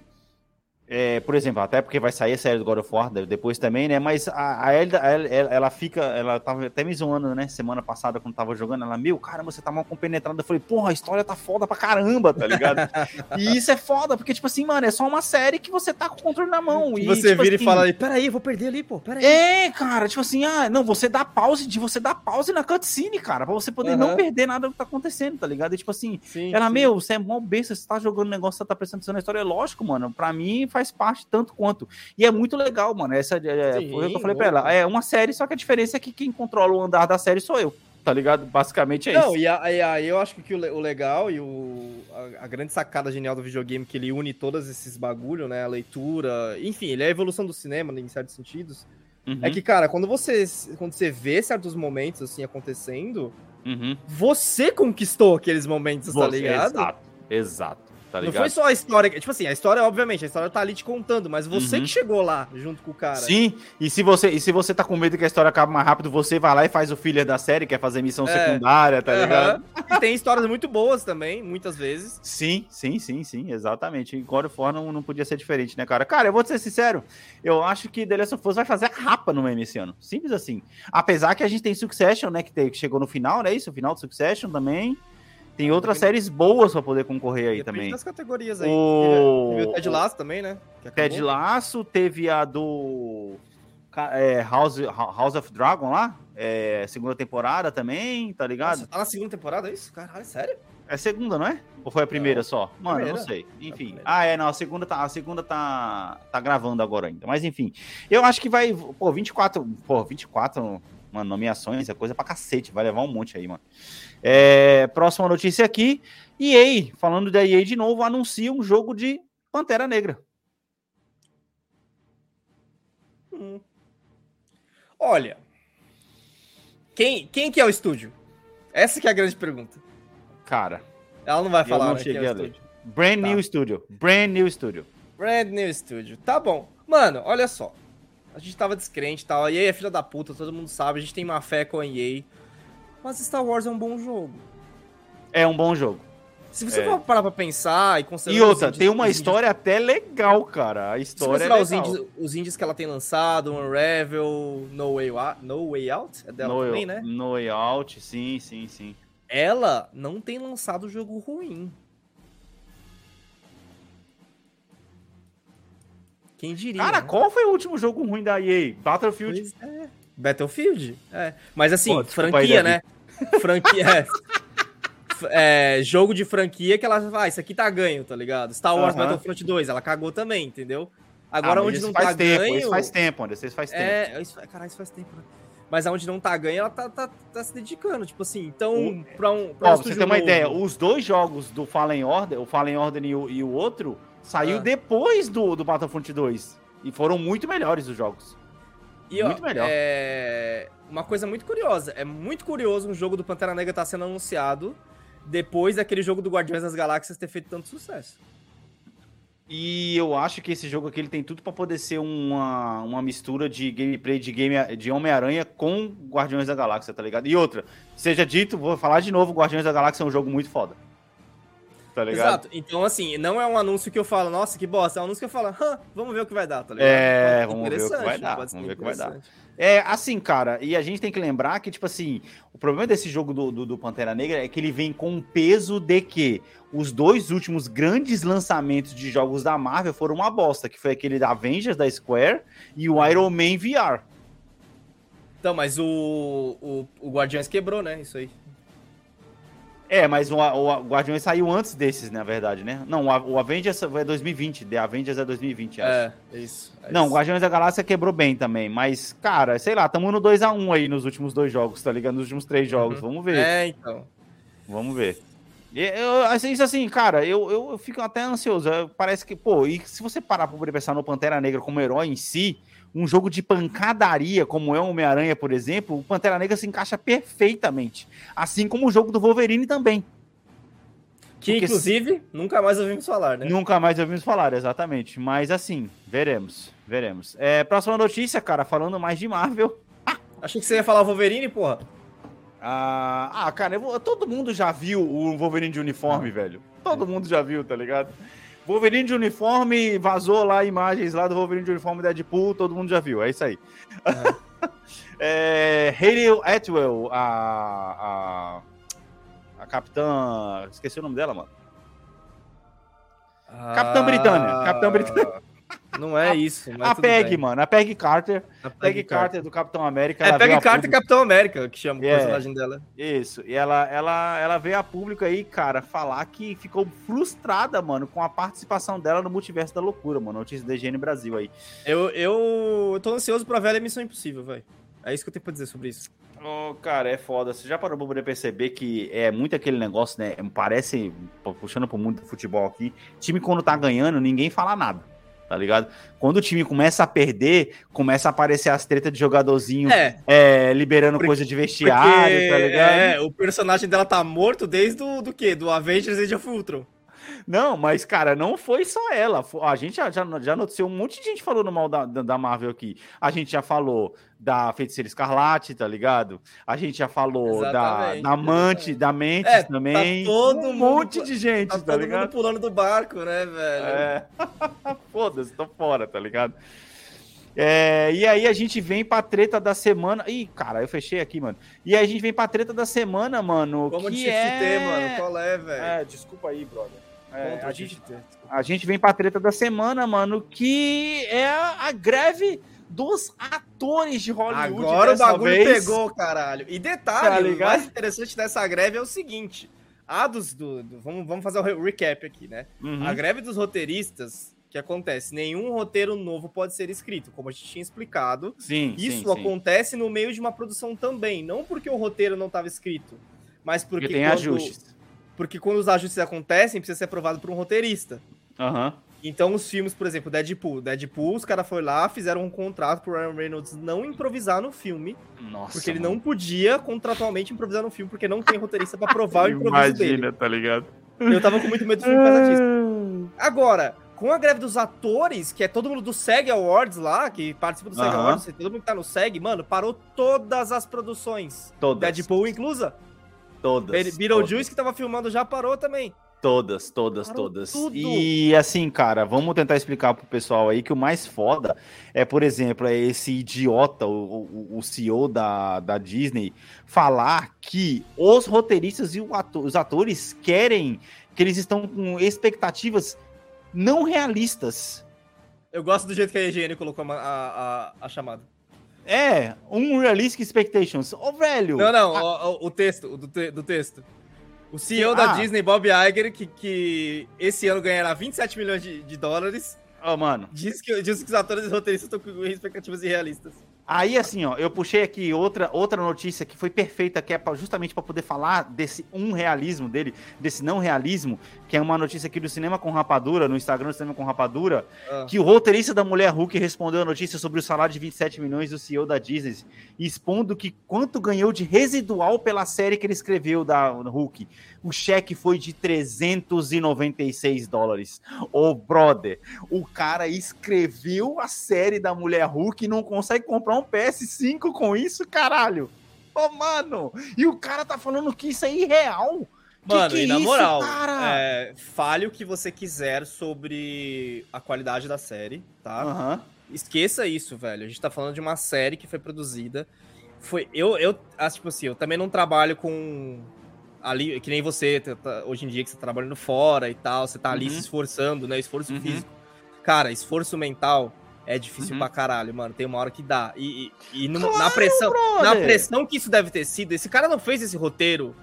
é, por exemplo, até porque vai sair a série do God of War de- depois também, né? Mas a, a Elda, ela, ela- fica, ela tava até me zoando, né? Semana passada, quando tava jogando, ela, meu, caramba, você tá mal compenetrado. Eu falei, porra, a história tá foda pra caramba, tá ligado? [laughs] e isso é foda, porque, tipo assim, mano, é só uma série que você tá com o controle na mão. E você tipo vira assim, e fala ali, peraí, eu vou perder ali, pô, peraí. é, cara, tipo assim, ah, não, você dá pause de você dá pause na cutscene, cara, pra você poder não Aham. perder nada do que tá acontecendo, tá ligado? E, tipo assim, Sim, ela, sim. meu, você é mó besta, você tá jogando negócio, você tá prestando atenção na história. É lógico, mano. Pra mim faz parte tanto quanto. E é muito legal, mano. Essa é, Sim, foi o que eu falei pra ela. É uma série, só que a diferença é que quem controla o andar da série sou eu. Tá ligado? Basicamente é Não, isso. e aí eu acho que o, le- o legal e o, a, a grande sacada genial do videogame é que ele une todos esses bagulho, né? A leitura, enfim, ele é a evolução do cinema, em certos sentidos. Uhum, É que, cara, quando você, quando você vê certos momentos assim acontecendo, uhum. você conquistou aqueles momentos, tá Você- ligado? Exato, exato. Tá Não foi só a história. Tipo assim, a história, obviamente, a história tá ali te contando, mas você Uhum. que chegou lá junto com o cara. Sim, e se, você, e se você tá com medo que a história acabe mais rápido, você vai lá e faz o filler da série, quer fazer missão É. secundária, tá Aham. ligado? E tem histórias muito boas também, muitas vezes. Sim, sim, sim, sim, exatamente. E God of War não, não podia ser diferente, né, cara? Cara, eu vou te ser sincero, eu acho que The Last of Us vai fazer a rapa no meme esse ano. Simples assim. Apesar que a gente tem Succession, né, que, tem- que chegou no final, né, isso? O final do Succession também. Tem outras séries boas pra poder concorrer aí Depende também. das categorias aí. O- Teve, teve o Ted Lasso também, né? Ted. Laço, teve a do é, House, House of Dragon lá, é, segunda temporada também, tá ligado? Nossa, tá na segunda temporada é isso? Caralho, sério? É segunda, não é? Ou foi a primeira só? Mano, eu não primeira. sei. Enfim. primeira. Ah, é, não, a segunda tá, a segunda tá, tá gravando agora ainda. Mas enfim, eu acho que vai, pô, 24, pô, 24, mano, nomeações, é coisa pra cacete, vai levar um monte aí, mano. É, próxima notícia aqui, EA, falando da EA de novo, anuncia um jogo de Pantera Negra. Hum. Olha, quem, quem que é o estúdio? Essa que é a grande pergunta. Cara, Ela não vai falar não né, cheguei é o estúdio. brand Tá. new studio, brand new studio. Brand New Studio. Tá bom. Mano, olha só. A gente tava descrente e tal. A EA é filha da puta, todo mundo sabe. A gente tem má fé com a EA. Mas Star Wars é um bom jogo. É um bom jogo. Se você É. for parar pra pensar e considerar. E outra, indies- tem uma indies- história até legal, cara. A Se história é considerar os legal. indies, os indies que ela tem lançado, Unravel, No Way, Out, no Way Out, é dela no, também, né? no Way Out, sim, sim, sim. Ela não tem lançado jogo ruim. Quem diria? Cara, né? qual foi o último jogo ruim da EA? Battlefield. É. Battlefield? É. Mas assim, Pô, franquia, né? Franquia. é. É, jogo de franquia que ela vai, ah, isso aqui tá ganho, tá ligado? Star Wars Aham. Battlefront 2, ela cagou também, entendeu? Ah, Agora mas onde isso não faz tá tempo, ganho. Isso faz tempo, Anderson, isso faz tempo. É, isso, caralho, isso faz tempo, né? Mas aonde não tá ganho, ela tá, tá, tá se dedicando. Tipo assim, então, O- pra um. Pra Ó, um pra você ter uma novo- ideia, os dois jogos do Fallen Order, o Fallen Order e o, e o outro, saiu Ah. depois do, do Battlefront 2. E foram muito melhores os jogos. E, ó, Muito melhor. É... Uma coisa muito curiosa. É muito curioso um jogo do Pantera Negra estar sendo anunciado depois daquele jogo do Guardiões das Galáxias ter feito tanto sucesso. E eu acho que esse jogo aqui ele tem tudo pra poder ser uma, uma mistura de gameplay de, game, de Homem-Aranha com Guardiões da Galáxia, tá ligado? E outra, seja dito, vou falar de novo, Guardiões da Galáxia é um jogo muito foda. Tá ligado? Exato. Então, assim, não é um anúncio que eu falo, nossa, que bosta. É um anúncio que eu falo, Hã, vamos ver o que vai dar, tá ligado? É, vamos ver o que vai dar, vamos ver o que vai dar. É, assim, cara, e a gente tem que lembrar que, tipo assim, o problema desse jogo do, do, do Pantera Negra é que ele vem com o peso de que os dois últimos grandes lançamentos de jogos da Marvel foram uma bosta, que foi aquele da Avengers da Square e o Iron Man VR. Então, mas o, o, o Guardiões quebrou, né? Isso aí. É, mas o, o, Guardiões saiu antes desses, na verdade, né? Não, o, Avengers é 2020, The Avengers é 2020, acho. É, é isso. é Não, o. Guardiões da Galáxia quebrou bem também, mas, cara, sei lá, tamo no 2x1 aí nos últimos dois jogos, tá ligado? Nos últimos três jogos, vamos ver. É, então. Vamos ver. Eu, assim, isso assim, cara, eu, eu, eu fico até ansioso. Parece que, pô, e se você parar pra pensar no Pantera Negra como herói em si, um jogo de pancadaria, como é o Homem-Aranha, por exemplo, o Pantera Negra se encaixa perfeitamente. Assim como o jogo do Wolverine também. Que, Porque inclusive, nunca mais ouvimos falar, né? Nunca mais ouvimos falar, exatamente. Mas assim, veremos, veremos. É, próxima notícia, cara, falando mais de Marvel. [laughs] Achei que você ia falar Wolverine, porra. Ah, ah, cara, vou- todo mundo já viu o Wolverine de uniforme, velho. Todo mundo já viu, tá ligado? Wolverine de uniforme, vazou lá imagens lá do Wolverine de uniforme Deadpool, todo mundo já viu, é isso aí. [laughs] é, Hayley Atwell, a, a, a capitã. Esqueci o nome dela, mano. Capitã Britânia, Capitã Britânia. Não é isso, mas A tudo Peg, bem. mano, a Peg Carter. A Peg Carter do Capitão América. É, ela Peg a Carter e público- Capitão América, que chama o É. personagem dela. Isso, e ela, ela, ela veio a público aí, cara, falar que ficou frustrada, mano, com a participação dela no Multiverso da Loucura, mano. Notícia da IGN Brasil aí. Eu, eu, eu tô ansioso pra ver a Missão Impossível, velho. É isso que eu tenho pra dizer sobre isso. Ô, cara, é foda. Você já parou pra poder perceber que é muito aquele negócio, né? Parece, puxando pro mundo do futebol aqui, time quando tá ganhando, ninguém fala nada. Tá ligado? Quando o time começa a perder, começa a aparecer as tretas de jogadorzinho É, é, liberando Porque- coisa de vestiário, tá ligado? é, o personagem dela tá morto desde o do quê? Do Avengers Age of Ultron. Não, mas, cara, não foi só ela. A gente já, já, já noticiou um monte de gente falando mal da da Marvel aqui. A gente já falou da Feiticeira Escarlate, tá ligado? A gente já falou da, Exatamente, da Amante, da Mentes É, tá também. todo um mundo- monte de gente, Tá, tá, todo mundo ligado? pulando do barco, né, velho? É. [laughs] Foda-se, tô fora, tá ligado? É, e aí a gente vem pra treta da semana. Ih, cara, eu fechei aqui, mano. E aí a gente vem pra treta da semana, mano. Como que de é... ter, mano? Qual é, velho? É, desculpa aí, brother. É, a, gente, a gente vem pra treta da semana, mano, que é a greve dos atores de Hollywood. Agora o bagulho vez. pegou, caralho. E Tá detalhe, o ligado? mais interessante dessa greve é o seguinte. A dos. Do, do- vamos, vamos fazer o re- recap aqui, né? Uhum. A greve dos roteiristas, que acontece? Nenhum roteiro novo pode ser escrito, como a gente tinha explicado. Sim, Isso sim, sim. acontece no meio de uma produção também. Não porque o roteiro não estava escrito, mas porque, Porque tem quando, ajustes. Porque quando os ajustes acontecem, precisa ser aprovado por um roteirista. Aham. Então, os filmes, por exemplo, Deadpool. Deadpool, os caras foram lá, fizeram um contrato pro Ryan Reynolds não improvisar no filme, Nossa. porque ele mano. não podia contratualmente improvisar no filme, porque não tem roteirista pra provar o [laughs] improviso dele. Imagina, tá ligado? Eu tava com muito medo do filme [laughs] por causa disso. Agora, com a greve dos atores, que é todo mundo do SEG Awards lá, que participa do SEG. Awards, todo mundo que tá no SEG, mano, parou todas as produções. Todas. Deadpool inclusa. Todas. Beetlejuice, que tava filmando, já parou também. Todas, todas, Parou todas. tudo. E assim, cara, vamos tentar explicar pro pessoal aí que o mais foda é, por exemplo, é esse idiota, o, o, o CEO da, da Disney, falar que os roteiristas e o ato- os atores querem, que eles estão com expectativas não realistas. Eu gosto do jeito que a IGN colocou a, a, a- a chamada. É, unrealistic expectations. Ô, velho! Não, não, o, o- o texto, o do, te- do texto. O CEO da Ah. Disney, Bob Iger, que, que esse ano ganhará 27 milhões de, de dólares, Ô, mano, diz que, diz que os atores e roteiristas estão com expectativas irrealistas. Aí, assim, ó, eu puxei aqui outra, outra notícia que foi perfeita, que é pra- justamente para poder falar desse um realismo dele, desse não realismo, que é uma notícia aqui do Cinema com Rapadura, no Instagram do Cinema com Rapadura, Ah. que o roteirista da Mulher Hulk respondeu a notícia sobre o salário de 27 milhões do CEO da Disney, expondo que quanto ganhou de residual pela série que ele escreveu da Hulk. O cheque foi de 396 dólares. Ô, brother, o cara escreveu a série da Mulher Hulk e não consegue comprar um PS5 com isso, caralho. Ô, mano, e o cara tá falando que isso é irreal. Que Mano, que e é na isso, moral, é, fale o que você quiser sobre a qualidade da série, tá? Esqueça isso, velho. A gente tá falando de uma série que foi produzida. Foi. Eu, eu ah, tipo assim, eu também não trabalho com. Ali, que nem você, tá- tá- hoje em dia que você tá trabalhando fora e tal, você tá ali Uhum. se esforçando, né? Esforço Uhum. físico. Cara, esforço mental é difícil Uhum. pra caralho, mano. Tem uma hora que dá. E, e, e no- Claro, na pressão. Na brother. pressão que isso deve ter sido, esse cara não fez esse roteiro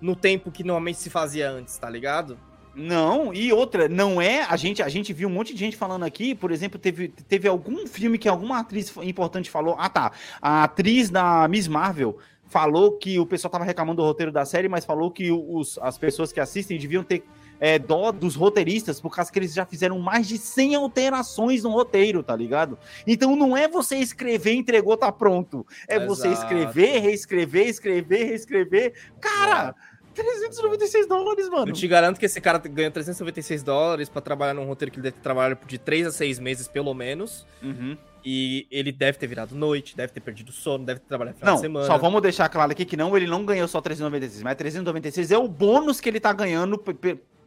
no tempo que normalmente se fazia antes, tá ligado? Não, e outra, não é. A gente, a gente viu um monte de gente falando aqui, por exemplo, teve, teve algum filme que alguma atriz importante falou. Ah, tá. A atriz da Miss Marvel falou que o pessoal tava reclamando do roteiro da série, mas falou que os, as pessoas que assistem deviam ter é, dó dos roteiristas, por causa que eles já fizeram mais de 100 alterações no roteiro, tá ligado? Então não é você escrever, entregou, tá pronto. É você Exato. escrever, reescrever, escrever, reescrever. Cara, 396 dólares, mano. Eu te garanto que esse cara ganha 396 dólares pra trabalhar num roteiro que ele deve ter trabalhado de 3 a 6 meses, pelo menos. Uhum. E ele deve ter virado noite, deve ter perdido sono, deve ter trabalhado final Não, de semana. só vamos deixar claro aqui que não, ele não ganhou só 396, mas 396 é o bônus que ele tá ganhando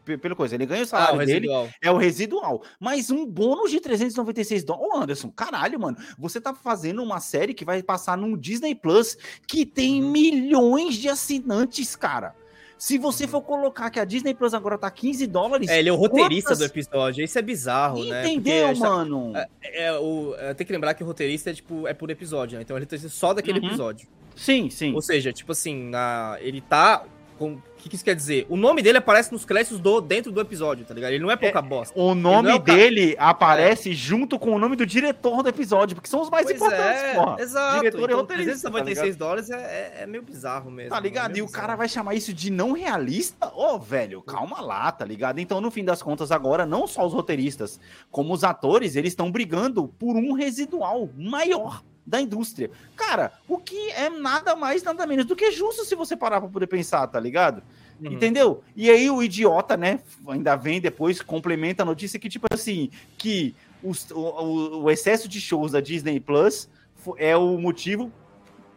pe- pe- pe- pela coisa. Ele ganha o Ah, salário o dele, é o residual. Mas um bônus de 396 dólares. Ô, Anderson, caralho, mano. Você tá fazendo uma série que vai passar no Disney Plus que tem Uhum. milhões de assinantes, cara. Se você for colocar que a Disney Plus agora tá 15 dólares. É, ele é o roteirista quantas- do episódio. Isso é bizarro, né? Entendeu, a gente tá- mano? É, é, o, é, tem que lembrar que o roteirista é, tipo, é por episódio, né? Então ele roteirista só daquele Uhum. episódio. Sim, sim. Ou seja, tipo assim, na, ele tá. O que, que isso quer dizer? O nome dele aparece nos créditos do, dentro do episódio, tá ligado? Ele não é pouca bosta. O nome é o dele aparece junto com o nome do diretor do episódio, porque são os mais Pois importantes, é, porra. exato. Diretor e então, roteirista, 396 dólares é, é, é meio bizarro mesmo. Tá ligado? é meio E o cara vai chamar isso de não realista? Ô, velho, calma lá, tá ligado? Então, no fim das contas, agora, não só os roteiristas, como os atores, eles estão brigando por um residual maior da indústria. Cara, o que é nada mais, nada menos do que justo se você parar pra poder pensar, tá ligado? Uhum. Entendeu? E aí o idiota, né, ainda vem depois, complementa a notícia que, tipo assim, que os- o, o- excesso de shows da Disney Plus é o motivo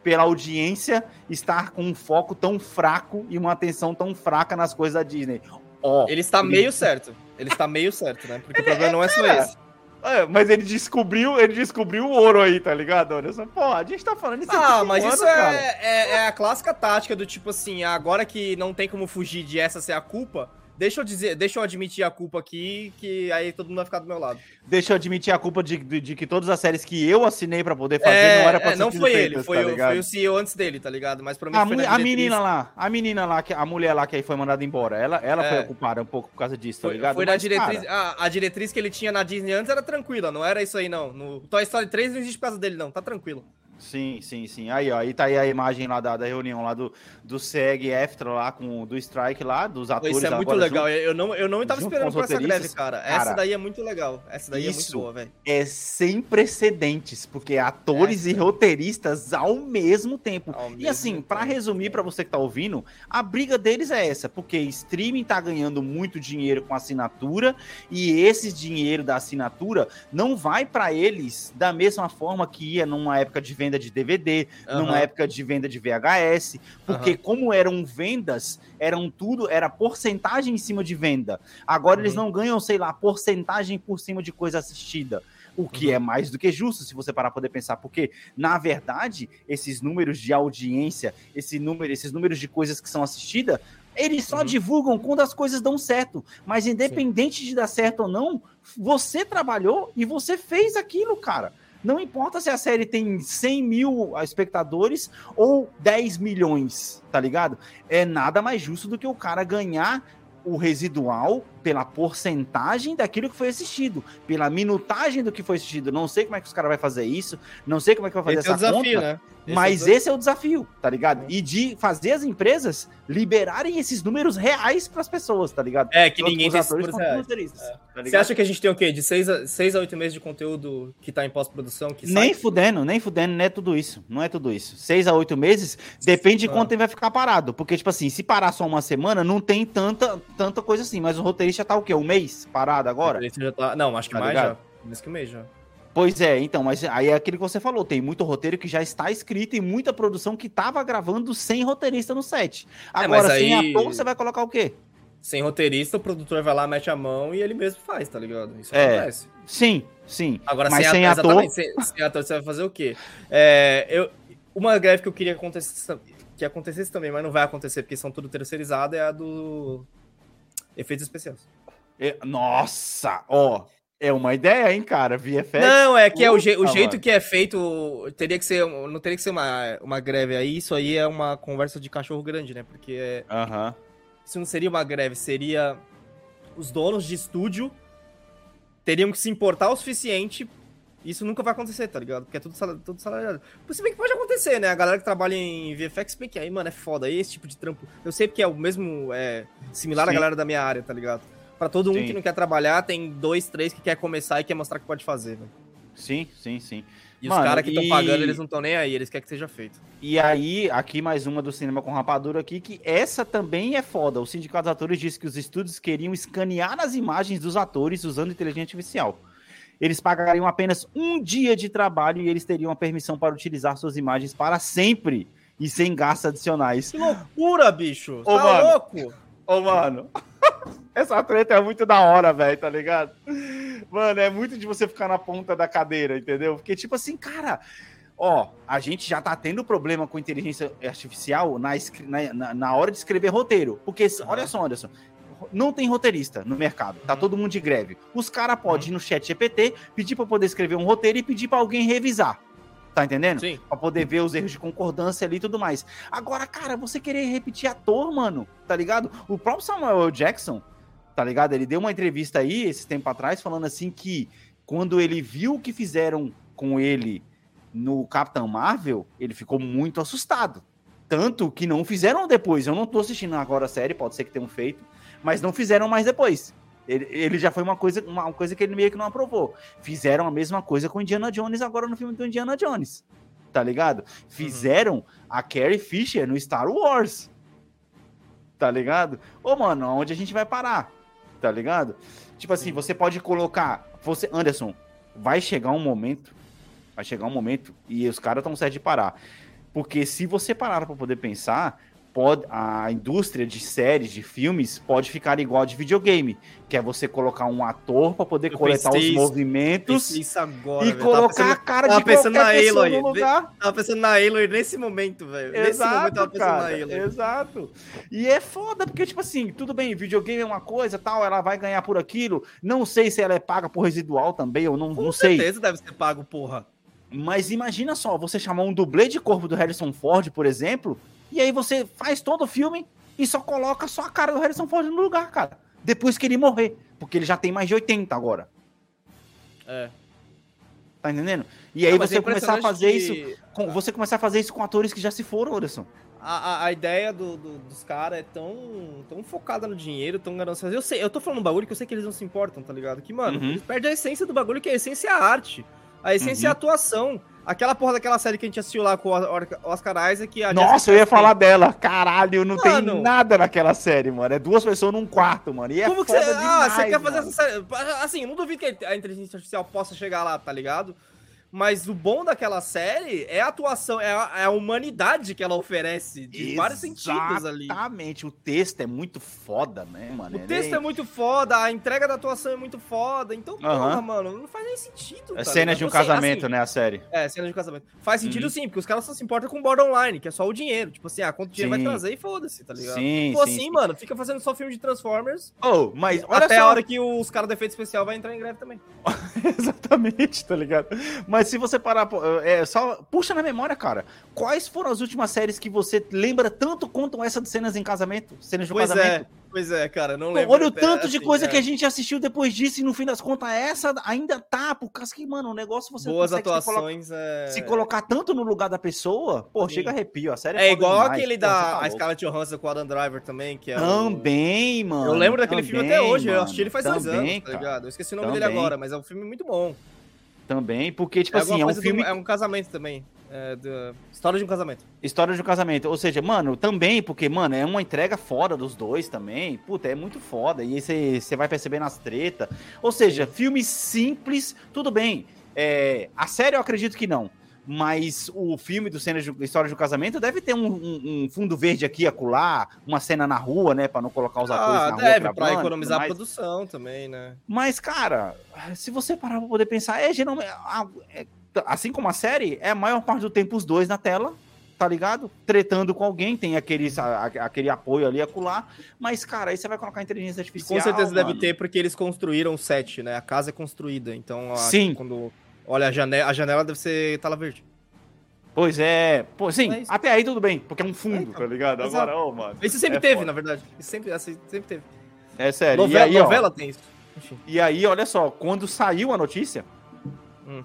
pela audiência estar com um foco tão fraco e uma atenção tão fraca nas coisas da Disney. Ó, Ele está meio certo. Ele está meio certo, né? Porque o problema não é só cara. esse. É, mas ele descobriu, ele descobriu o ouro aí, tá ligado? Olha só, pô, a gente tá falando isso aqui Ah, mas isso é, é, é a clássica tática do tipo assim, agora que não tem como fugir de essa ser a culpa, deixa eu dizer, deixa eu admitir a culpa aqui, que aí todo mundo vai ficar do meu lado. Deixa eu admitir a culpa de, de, de que todas as séries que eu assinei pra poder fazer É, não era pra é, não ser foi feitas, ele, foi, tá o, foi o CEO antes dele, tá ligado? Mas A, provavelmente foi mu- na a menina lá, a menina lá, a mulher lá que aí foi mandada embora, ela, ela É. foi ocupada um pouco por causa disso, tá Foi, ligado? foi na Mas, diretriz. a, a diretriz que ele tinha na Disney antes era tranquila, não era isso aí, não. No Toy Story 3 não existe por causa dele, não. Tá tranquilo. Sim, sim, sim. Aí, ó, aí tá aí a imagem lá da, da reunião lá do, do SEG After lá, com, do Strike lá, dos atores. Isso é muito legal. Eu não, eu não tava junto esperando por essa greve, cara. Cara, Essa daí é muito legal. Essa daí é muito boa, velho. É sem precedentes, porque atores É, e roteiristas ao mesmo tempo. Ao e mesmo assim, pra tempo. resumir pra você que tá ouvindo, a briga deles é essa, porque streaming tá ganhando muito dinheiro com assinatura e esse dinheiro da assinatura não vai pra eles da mesma forma que ia numa época de venda de DVD, numa Aham. época de venda de VHS, porque como eram vendas, eram tudo, era porcentagem em cima de venda. Agora eles Uhum. não ganham, sei lá, porcentagem por cima de coisa assistida. O que Uhum. é mais do que justo, se você parar para poder pensar, porque, na verdade, esses números de audiência, esse número, esses números de coisas que são assistidas, eles só Uhum. divulgam quando as coisas dão certo. Mas independente de dar certo ou não, você trabalhou e você fez aquilo, cara. Não importa se a série tem 100 mil espectadores ou 10 milhões, tá ligado? É nada mais justo do que o cara ganhar o residual pela porcentagem daquilo que foi assistido, pela minutagem do que foi assistido. Não sei como é que os caras vão fazer isso, não sei como é que vai fazer Esse é o essa desafio, conta, né? Esse mas é o esse é o desafio, tá ligado? E de fazer as empresas liberarem esses números reais pras pessoas, tá ligado? É, que Tanto ninguém tem atores esses números reais. roteiristas, tá Você acha que a gente tem o quê? De 6 a, seis a 8 meses de conteúdo que tá em pós-produção? que Nem fudendo, nem fudendo, não é tudo isso. Não é tudo isso. Seis a oito meses, depende de Ah. quanto tempo vai ficar parado. Porque, tipo assim, se parar só uma semana, não tem tanta, tanta coisa assim. Mas o roteirista tá o quê? Um mês parado agora? Já tá- Não, acho que Tá mais ligado? já. Mais que um mês já. Pois é, então, mas aí é aquilo que você falou. Tem muito roteiro que já está escrito e muita produção que tava gravando sem roteirista no set. Agora, É, mas sem aí- ator, você vai colocar o quê? Sem roteirista, o produtor vai lá, mete a mão e ele mesmo faz, tá ligado? Isso É. acontece. Sim, sim. Agora, mas sem, sem ator, ator, sem, sem ator, você vai fazer o quê? É, eu, uma greve que eu queria que acontecesse, que acontecesse também, mas não vai acontecer porque são tudo terceirizado, é a do efeitos especiais. é- nossa, ó, é uma ideia, hein, cara? VFX. Não, é que é o, je- o jeito que é feito, teria que ser, não teria que ser uma, uma greve aí, isso aí é uma conversa de cachorro grande, né? Porque é, Aham. isso não seria uma greve, seria os donos de estúdio teriam que se importar o suficiente. Isso nunca vai acontecer, tá ligado? Porque é tudo, sal- tudo salariado. Se bem que pode acontecer, né? A galera que trabalha em VFX, bem que aí, mano, é foda. Aí esse tipo de trampo. Eu sei porque é o mesmo. É, similar à Sim. galera da minha área, tá ligado? Pra todo um Sim. que não quer trabalhar, tem dois, três que quer começar e quer mostrar que pode fazer, velho. Sim, sim, sim. E Mano, os caras que estão e- pagando, eles não estão nem aí, eles querem que seja feito. E aí, aqui mais uma do Cinema com Rapadura aqui, que essa também é foda. O Sindicato dos Atores disse que os estúdios queriam escanear as imagens dos atores usando inteligência artificial. Eles pagariam apenas um dia de trabalho e eles teriam a permissão para utilizar suas imagens para sempre e sem gastos adicionais. Que loucura, bicho! Ô, tá mano. louco? Ô, mano, [laughs] essa treta é muito da hora, velho, tá ligado? Mano, é muito de você ficar na ponta da cadeira, entendeu? Porque, tipo assim, cara, ó, a gente já tá tendo problema com inteligência artificial na, na- na hora de escrever roteiro. Porque, olha só, Anderson, não tem roteirista no mercado, tá todo mundo de greve. Os caras podem ir no chat GPT, pedir pra poder escrever um roteiro e pedir pra alguém revisar. Tá entendendo? Sim. Pra poder ver os erros de concordância ali e tudo mais. Agora, cara, você querer repetir ator, mano, tá ligado? O próprio Samuel L. Jackson, tá ligado? Ele deu uma entrevista aí, esse tempo atrás, falando assim que quando ele viu o que fizeram com ele no Capitão Marvel, ele ficou muito assustado. Tanto que não fizeram depois. Eu não tô assistindo agora a série, pode ser que tenham feito, mas não fizeram mais depois. Ele, ele já foi uma coisa, uma coisa que ele meio que não aprovou. Fizeram a mesma coisa com Indiana Jones agora no filme do Indiana Jones. Tá ligado? Fizeram a Carrie Fisher no Star Wars. Tá ligado? Ô, mano, onde a gente vai parar? Tá ligado? Tipo assim, você pode colocar. Você, Anderson, vai chegar um momento. Vai chegar um momento e os caras estão certos de parar. Porque se você parar para poder pensar, pode, a indústria de séries, de filmes, pode ficar igual a de videogame. Que é você colocar um ator para poder Eu coletar pensei os movimentos agora, e colocar a pensando- cara tava de pensando qualquer na pessoa Aloy. no lugar. Tava pensando na Aloy nesse momento, velho. Nesse momento tava pensando na cara. Aloy. Exato. E é foda, porque, tipo assim, tudo bem, videogame é uma coisa, tal, ela vai ganhar por aquilo. Não sei se ela é paga por residual também, eu não, Com não sei. certeza deve ser pago, porra. Mas imagina só, você chamar um dublê de corpo do Harrison Ford, por exemplo, e aí você faz todo o filme e só coloca só a cara do Harrison Ford no lugar, cara. Depois que ele morrer. Porque ele já tem mais de 80 agora. É. Tá entendendo? E aí Não, você é começar a fazer isso. que com- você começar a fazer isso com atores que já se foram, Anderson. A, a, a ideia do- do- dos caras é tão, tão focada no dinheiro, tão gananciosa. Eu sei, eu tô falando um bagulho que eu sei que eles não se importam, tá ligado? Que, mano, Uhum. eles perdem a essência do bagulho, que a essência é a arte. A essência é a Uhum. atuação. Aquela porra daquela série que a gente assistiu lá com o Oscar Isaac. a Nossa, Jessica eu ia falar dela. Caralho, não Mano. tem nada naquela série, mano. É duas pessoas num quarto, mano. E é Como que você. Ah, você quer fazer mano. essa série. Assim, eu não duvido que a inteligência artificial possa chegar lá, tá ligado? Mas o bom daquela série é a atuação, é a, é a humanidade que ela oferece, de vários sentidos ali. Exatamente. O texto é muito foda, né, mano? O Ele texto é muito foda, a entrega da atuação é muito foda. Então, porra, Aham. mano, não faz nem sentido. É tá cena de um Eu sei, casamento, assim, né, a série. É, cena de um casamento. Faz sentido Uhum. sim, porque os caras só se importam com o border online, que é só o dinheiro. Tipo assim, ah, quanto dinheiro Sim. vai trazer e foda-se, tá ligado? Sim, Pô, sim, assim, sim. mano, fica fazendo só filme de Transformers. Oh, mas olha até só. a hora que os caras do efeito especial vai entrar em greve também. [laughs] Exatamente, tá ligado? Mas se você parar, pô, é só puxa na memória, cara. Quais foram as últimas séries que você lembra tanto quanto essa de cenas em casamento, cenas de Pois casamento? é, pois é, cara, não lembro. olha o tanto de assim, coisa é. que a gente assistiu depois disso e no fim das contas essa ainda tá, por causa que, mano, o negócio você Boas consegue se atuações é... se colocar tanto no lugar da pessoa, pô, Sim. chega arrepio, a série é, É igual demais, aquele pô, da tá a. Scarlett Johansson com o Adam Driver também, que é Também, mano. Eu lembro daquele filme até também, hoje, eu mano, assisti ele faz dois também, anos, tá ligado? Eu esqueci o nome dele Também. agora, mas é um filme muito bom. Também, porque, tipo é assim, é um coisa do- filme... é um casamento também. É do- História de um casamento. História de um casamento. Ou seja, mano, também, porque, mano, é uma entrega foda dos dois também. Puta, é muito foda. E aí você vai perceber nas tretas. Ou seja, filmes simples, tudo bem. É, a série eu acredito que não. Mas o filme do cena de História de um Casamento deve ter um, um- um fundo verde aqui, acolá, uma cena na rua, né? Pra não colocar os atores Ah, na rua. deve, pra economizar a produção também, né? Mas, cara, se você parar pra poder pensar, é geralmente. é- assim como a série, é a maior parte do tempo os dois na tela, tá ligado? Tretando com alguém, tem aqueles, a- a- aquele apoio ali, acolá. Mas, cara, aí você vai colocar inteligência artificial. com certeza deve mano. ter, porque eles construíram o set, né? A casa é construída, então a- Sim. quando olha a janela, a janela deve ser tela verde. Pois é. Pô, sim, É até aí tudo bem, porque é um fundo, É, tá ligado? Exato. Agora, ô, mano. Isso sempre É teve, foda. na verdade. Isso sempre, assim, sempre teve. É sério. novela, e, aí, ó, novela tem isso. E aí, olha só, quando saiu a notícia, Hum.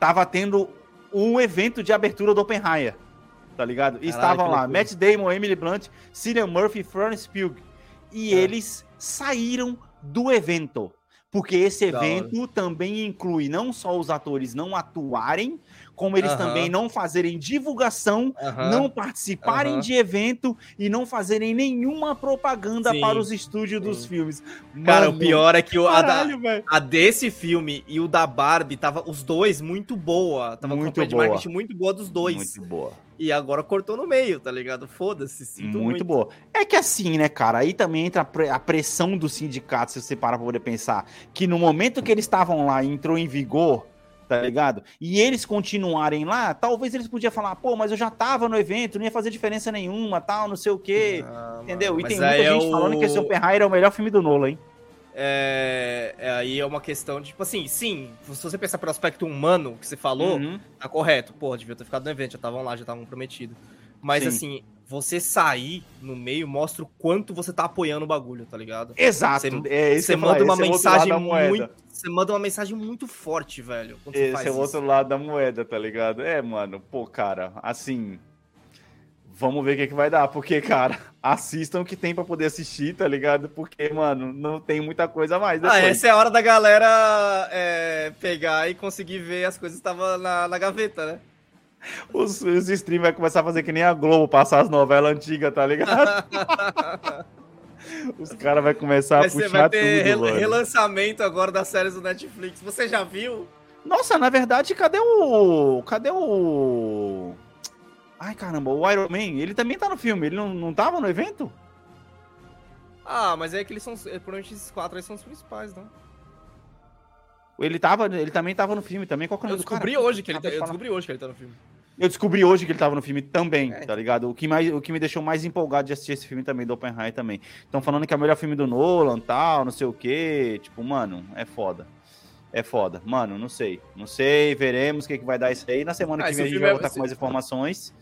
tava tendo um evento de abertura do Oppenheimer, tá ligado? E Caralho, estavam lá. Matt Damon, Emily Blunt, Cillian Murphy Florence Pugh. E É. eles saíram do evento. Porque esse evento também inclui não só os atores não atuarem, como eles Aham. também não fazerem divulgação, Aham. não participarem Aham. de evento e não fazerem nenhuma propaganda Sim. para os estúdios dos filmes. Cara, Mano, o pior é que o, a, da- caralho, a desse filme e o da Barbie tava os dois muito boa. Tava com Muito campanha de boa. marketing muito boa dos dois. Muito boa. E agora cortou no meio, tá ligado? Foda-se, sinto muito, muito. boa. É que assim, né, cara? Aí também entra a pre- a pressão do sindicato, se você parar pra poder pensar. Que no momento que eles estavam lá e entrou em vigor, tá ligado? E eles continuarem lá, talvez eles podiam falar, pô, mas eu já tava no evento, não ia fazer diferença nenhuma, tal, não sei o quê. Ah, entendeu? mano, E tem muita é gente o- falando que esse Oppenheimer é o melhor filme do Nolan, hein? É, é, aí é uma questão de, tipo assim, sim, se você pensar pelo aspecto humano que você falou, Uhum. tá correto. Pô, devia ter ficado no evento, já estavam lá, já estavam prometidos. Mas Sim. assim, você sair no meio mostra o quanto você tá apoiando o bagulho, tá ligado? Exato. Você- é, Você manda uma é mensagem muito. Você manda uma mensagem muito forte, velho. Esse é o outro lado da moeda, tá ligado? É, mano, pô, cara, assim. Vamos ver o que, que vai dar, porque, cara, [laughs] assistam o que tem pra poder assistir, tá ligado? Porque, mano, não tem muita coisa a mais. Ah, depois. essa é a hora da galera é, pegar e conseguir ver as coisas que estavam na, na gaveta, né? Os, os streams vai começar a fazer que nem a Globo, passar as novelas antigas, tá ligado? [laughs] os caras vão começar a puxar vai ter tudo, rel- mano. relançamento agora das séries do Netflix. Você já viu? Nossa, na verdade, cadê o. Cadê o. Ai, caramba, o Iron Man, ele também tá no filme, ele não, não tava no evento? Ah, mas é que eles são. Provavelmente esses quatro aí são os principais, não? Ele, tava, ele também tava no filme também. Qual que é o Eu nome do cara? descobri hoje que ele tá, eu descobri hoje que ele tá no filme. Eu descobri hoje que ele tava no filme também, É. tá ligado? O que, mais, o que me deixou mais empolgado de assistir esse filme também, do Oppenheimer também. Estão falando que é o melhor filme do Nolan, tal, não sei o quê. Tipo, mano, é foda. É foda. Mano, não sei. Não sei, veremos o que, que vai dar isso aí. Na semana Ah, que esse vem a gente vai é- voltar esse- com mais informações.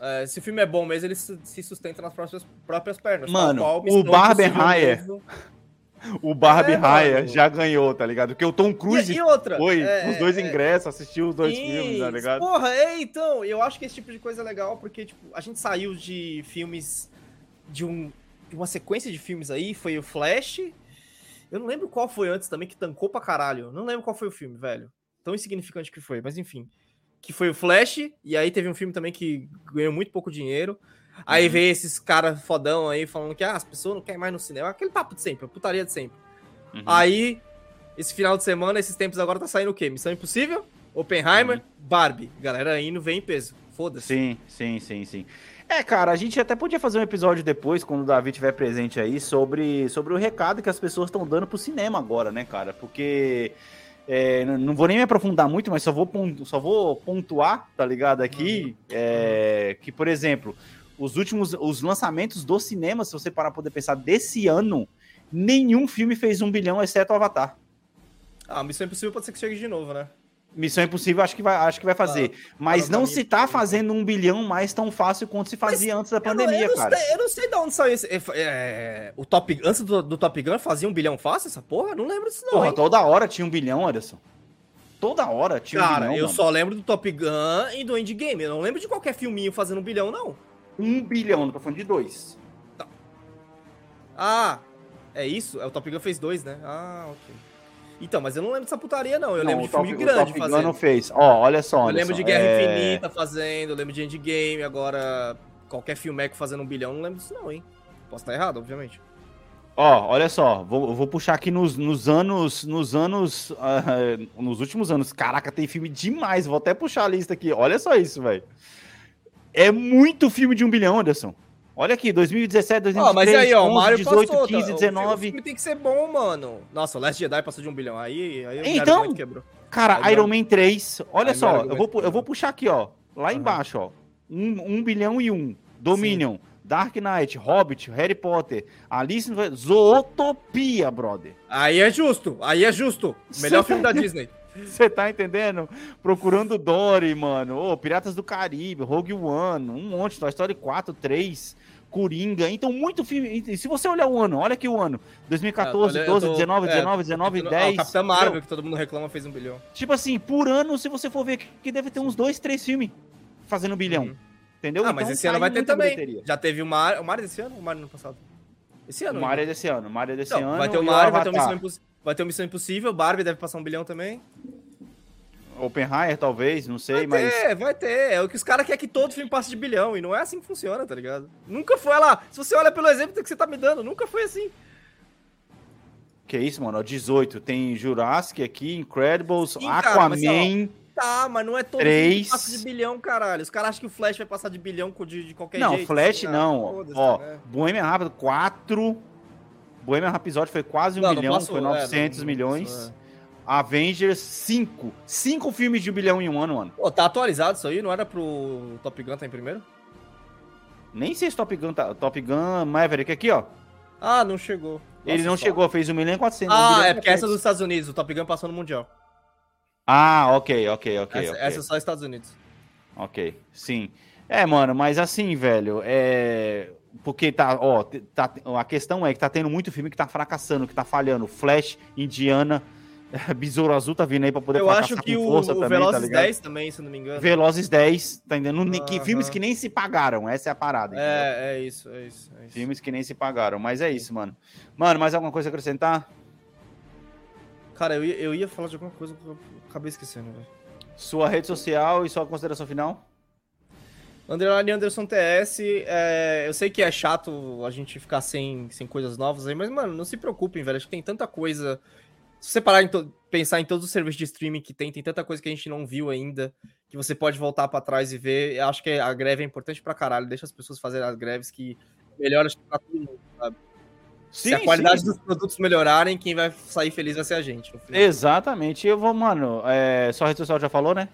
É, se o filme é bom mesmo, ele se sustenta nas próprias, próprias pernas. Mano, o Barbenheimer novo. O Barbie É, Raya já ganhou, tá ligado? Porque o Tom Cruise E, e outra? foi é, os dois é, ingressos, assistiu os dois filmes, tá ligado? Porra, é, então, eu acho que esse tipo de coisa é legal, porque, tipo, a gente saiu de filmes, de, um, de uma sequência de filmes aí, foi o Flash, eu não lembro qual foi antes também, que tancou pra caralho, não lembro qual foi o filme, velho, tão insignificante que foi, mas enfim, que foi o Flash, e aí teve um filme também que ganhou muito pouco dinheiro, aí Uhum. veio esses caras fodão aí, falando que, ah, as pessoas não querem mais no cinema, aquele papo de sempre, a putaria de sempre. Uhum. Aí, esse final de semana, esses tempos agora tá saindo o quê? Missão Impossível, Oppenheimer, Barbie. Galera indo, vem em peso. Foda-se. Sim, sim, sim, sim. É, cara, a gente até podia fazer um episódio depois, quando o Davi estiver presente aí, sobre, sobre o recado que as pessoas estão dando pro cinema agora, né, cara? Porque. é, não vou nem me aprofundar muito, mas só vou, só vou pontuar, tá ligado? Aqui, é, que, por exemplo, os últimos os lançamentos do cinema, se você parar pra poder pensar, desse ano, nenhum filme fez um bilhão, exceto o Avatar. Ah, Missão Impossível pode ser que chegue de novo, né? Missão Impossível acho que vai, acho que vai fazer. mas para pra não mim, se tá fazendo um bilhão mais tão fácil quanto se fazia antes da pandemia, eu, não, eu cara. Sei, eu não sei de onde saiu esse. é, é, o Top Antes do, do Top Gun fazia um bilhão fácil essa porra? Não lembro disso, não. Porra, hein? toda hora tinha um bilhão, Anderson. Toda hora tinha um Cara, bilhão. eu mano. só lembro do Top Gun e do Endgame. Eu não lembro de qualquer filminho fazendo um bilhão, não. Um bilhão, não tô falando de dois. Ah, é isso? É, o Top Gun fez dois, né? Ah, ok. Então, mas eu não lembro dessa putaria, não. Eu Não, lembro o de filme Top- o grande Top Gun não fez. Ó, olha só, Eu Anderson, lembro de Guerra é... Infinita fazendo, eu lembro de Endgame, agora qualquer filmeco fazendo um bilhão, não lembro disso não, hein? Posso estar errado, obviamente. Ó, olha só, vou, vou puxar aqui nos, nos anos, nos anos, ah, nos últimos anos. Caraca, tem filme demais. Vou até puxar a lista aqui. Olha só isso, velho. É muito filme de um bilhão, Anderson. Olha aqui, 2017, 2023, Ó, mas aí, ó, o 11, Mario 18, passou, 15, tá? O 19. filme tem que ser bom, mano. Nossa, o Last Jedi passou de um bilhão. Aí, aí o Então, quebrou. Cara, Aí Iron Man 3. Olha aí só, eu vou, eu vou puxar aqui, ó. Lá Aham. embaixo, ó. Um, um bilhão e um. Dominion, Dark Knight, Hobbit, Harry Potter, Alice no... Zootopia, brother. Aí é justo, aí é justo. Melhor filme tá- da Disney. [laughs] Você tá entendendo? Procurando Dory, mano. Ô, Piratas do Caribe, Rogue One, um monte. Toy Story 4, 3, Coringa. Então, muito filme. E se você olhar o ano, olha aqui o ano. 2014, É, eu 12, tô- 19, é, 19, 19, Ah, 10. o Capitão Marvel, Entendeu? que todo mundo reclama, fez um bilhão. Tipo assim, por ano, se você for ver que deve ter uns dois, três filmes fazendo um bilhão. Uhum. Entendeu? Ah, mas Então, esse ano vai ter também. bilheteria. Já teve o Mario. O Mario desse ano ou o Mario no passado? Esse ano. O Mario é ainda. desse ano. O Mario é desse Não, ano. vai ter o Mario, vai ter o. Missão Impossível. Vai ter o Missão Impossível, Barbie deve passar um bilhão também. Oppenheimer, talvez, não sei, vai mas. ter, vai ter. É o que os caras querem que todo filme passe de bilhão. E não é assim que funciona, tá ligado? Nunca foi lá. Se você olha pelo exemplo que você tá me dando, nunca foi assim. Que isso, mano? Ó, 18. Tem Jurassic aqui, Incredibles, Sim, cara, mas, Aquaman. Tá, mas não é todo Três. filme que passa de bilhão, caralho. Os caras acham que o Flash vai passar de bilhão de, de qualquer não, jeito. Flash assim, não. ah, foda-se, Ó, né? Bohemian Rápido, 4. Bohemian Rhapsody foi quase um Não, não bilhão, passou, foi é, 900 não- não milhões. passou, é. Avengers, 5. 5 filmes de um bilhão em um ano, mano. Pô, tá atualizado isso aí? Não era pro Top Gun tá em primeiro? Nem sei se Top Gun, tá, Top Gun Maverick aqui, ó. Ah, não chegou. Ele Nossa, não só- chegou, fez 1 milhão e 400. um Ah, é porque essa é 400. dos Estados Unidos. O Top Gun passou no Mundial. Ah, ok, ok, ok. essa, ok. essa é só Estados Unidos. Ok, sim. É, mano, mas assim, velho, é. Porque tá, ó, tá, a questão é que tá tendo muito filme que tá fracassando, que tá falhando. Flash, Indiana, [laughs] Besouro Azul tá vindo aí pra poder Eu acho que o, o também, Velozes tá ligado? 10 também, se não me engano. Velozes 10, tá entendendo? Que Aham. filmes que nem se pagaram, essa é a parada. entendeu? É, é isso, é isso. É isso. Filmes que nem se pagaram, mas é isso, mano. Mano, mais alguma coisa a acrescentar? Cara, eu ia, eu ia falar de alguma coisa que eu acabei esquecendo, velho. Sua rede social e sua consideração final? Underline Anderson TS, é, eu sei que é chato a gente ficar sem, sem coisas novas aí, mas, mano, não se preocupem, velho. Acho que tem tanta coisa. Se você parar em pensar em todos os serviços de streaming que tem, tem tanta coisa que a gente não viu ainda, que você pode voltar pra trás e ver. Eu acho que a greve é importante pra caralho. Deixa as pessoas fazerem as greves que melhora pra todo mundo, sabe? Se a qualidade dos produtos melhorarem, quem vai sair feliz vai ser a gente. Exatamente. Eu vou, mano. É, sua rede social já falou, né?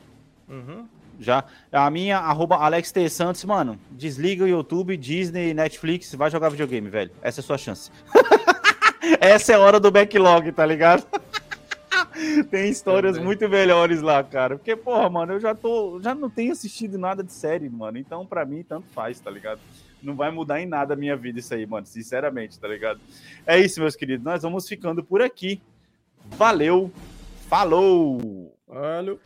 Uhum. Já. A minha, arroba Alex T. Santos, mano. Desliga o YouTube, Disney, Netflix, vai jogar videogame, velho. Essa é a sua chance. [laughs] Essa é a hora do backlog, tá ligado? [laughs] Tem histórias muito melhores lá, cara. Porque, porra, mano, eu já tô. Já não tenho assistido nada de série, mano. Então, pra mim, tanto faz, tá ligado? Não vai mudar em nada a minha vida isso aí, mano. Sinceramente, tá ligado? É isso, meus queridos. Nós vamos ficando por aqui. Valeu. Falou! Valeu.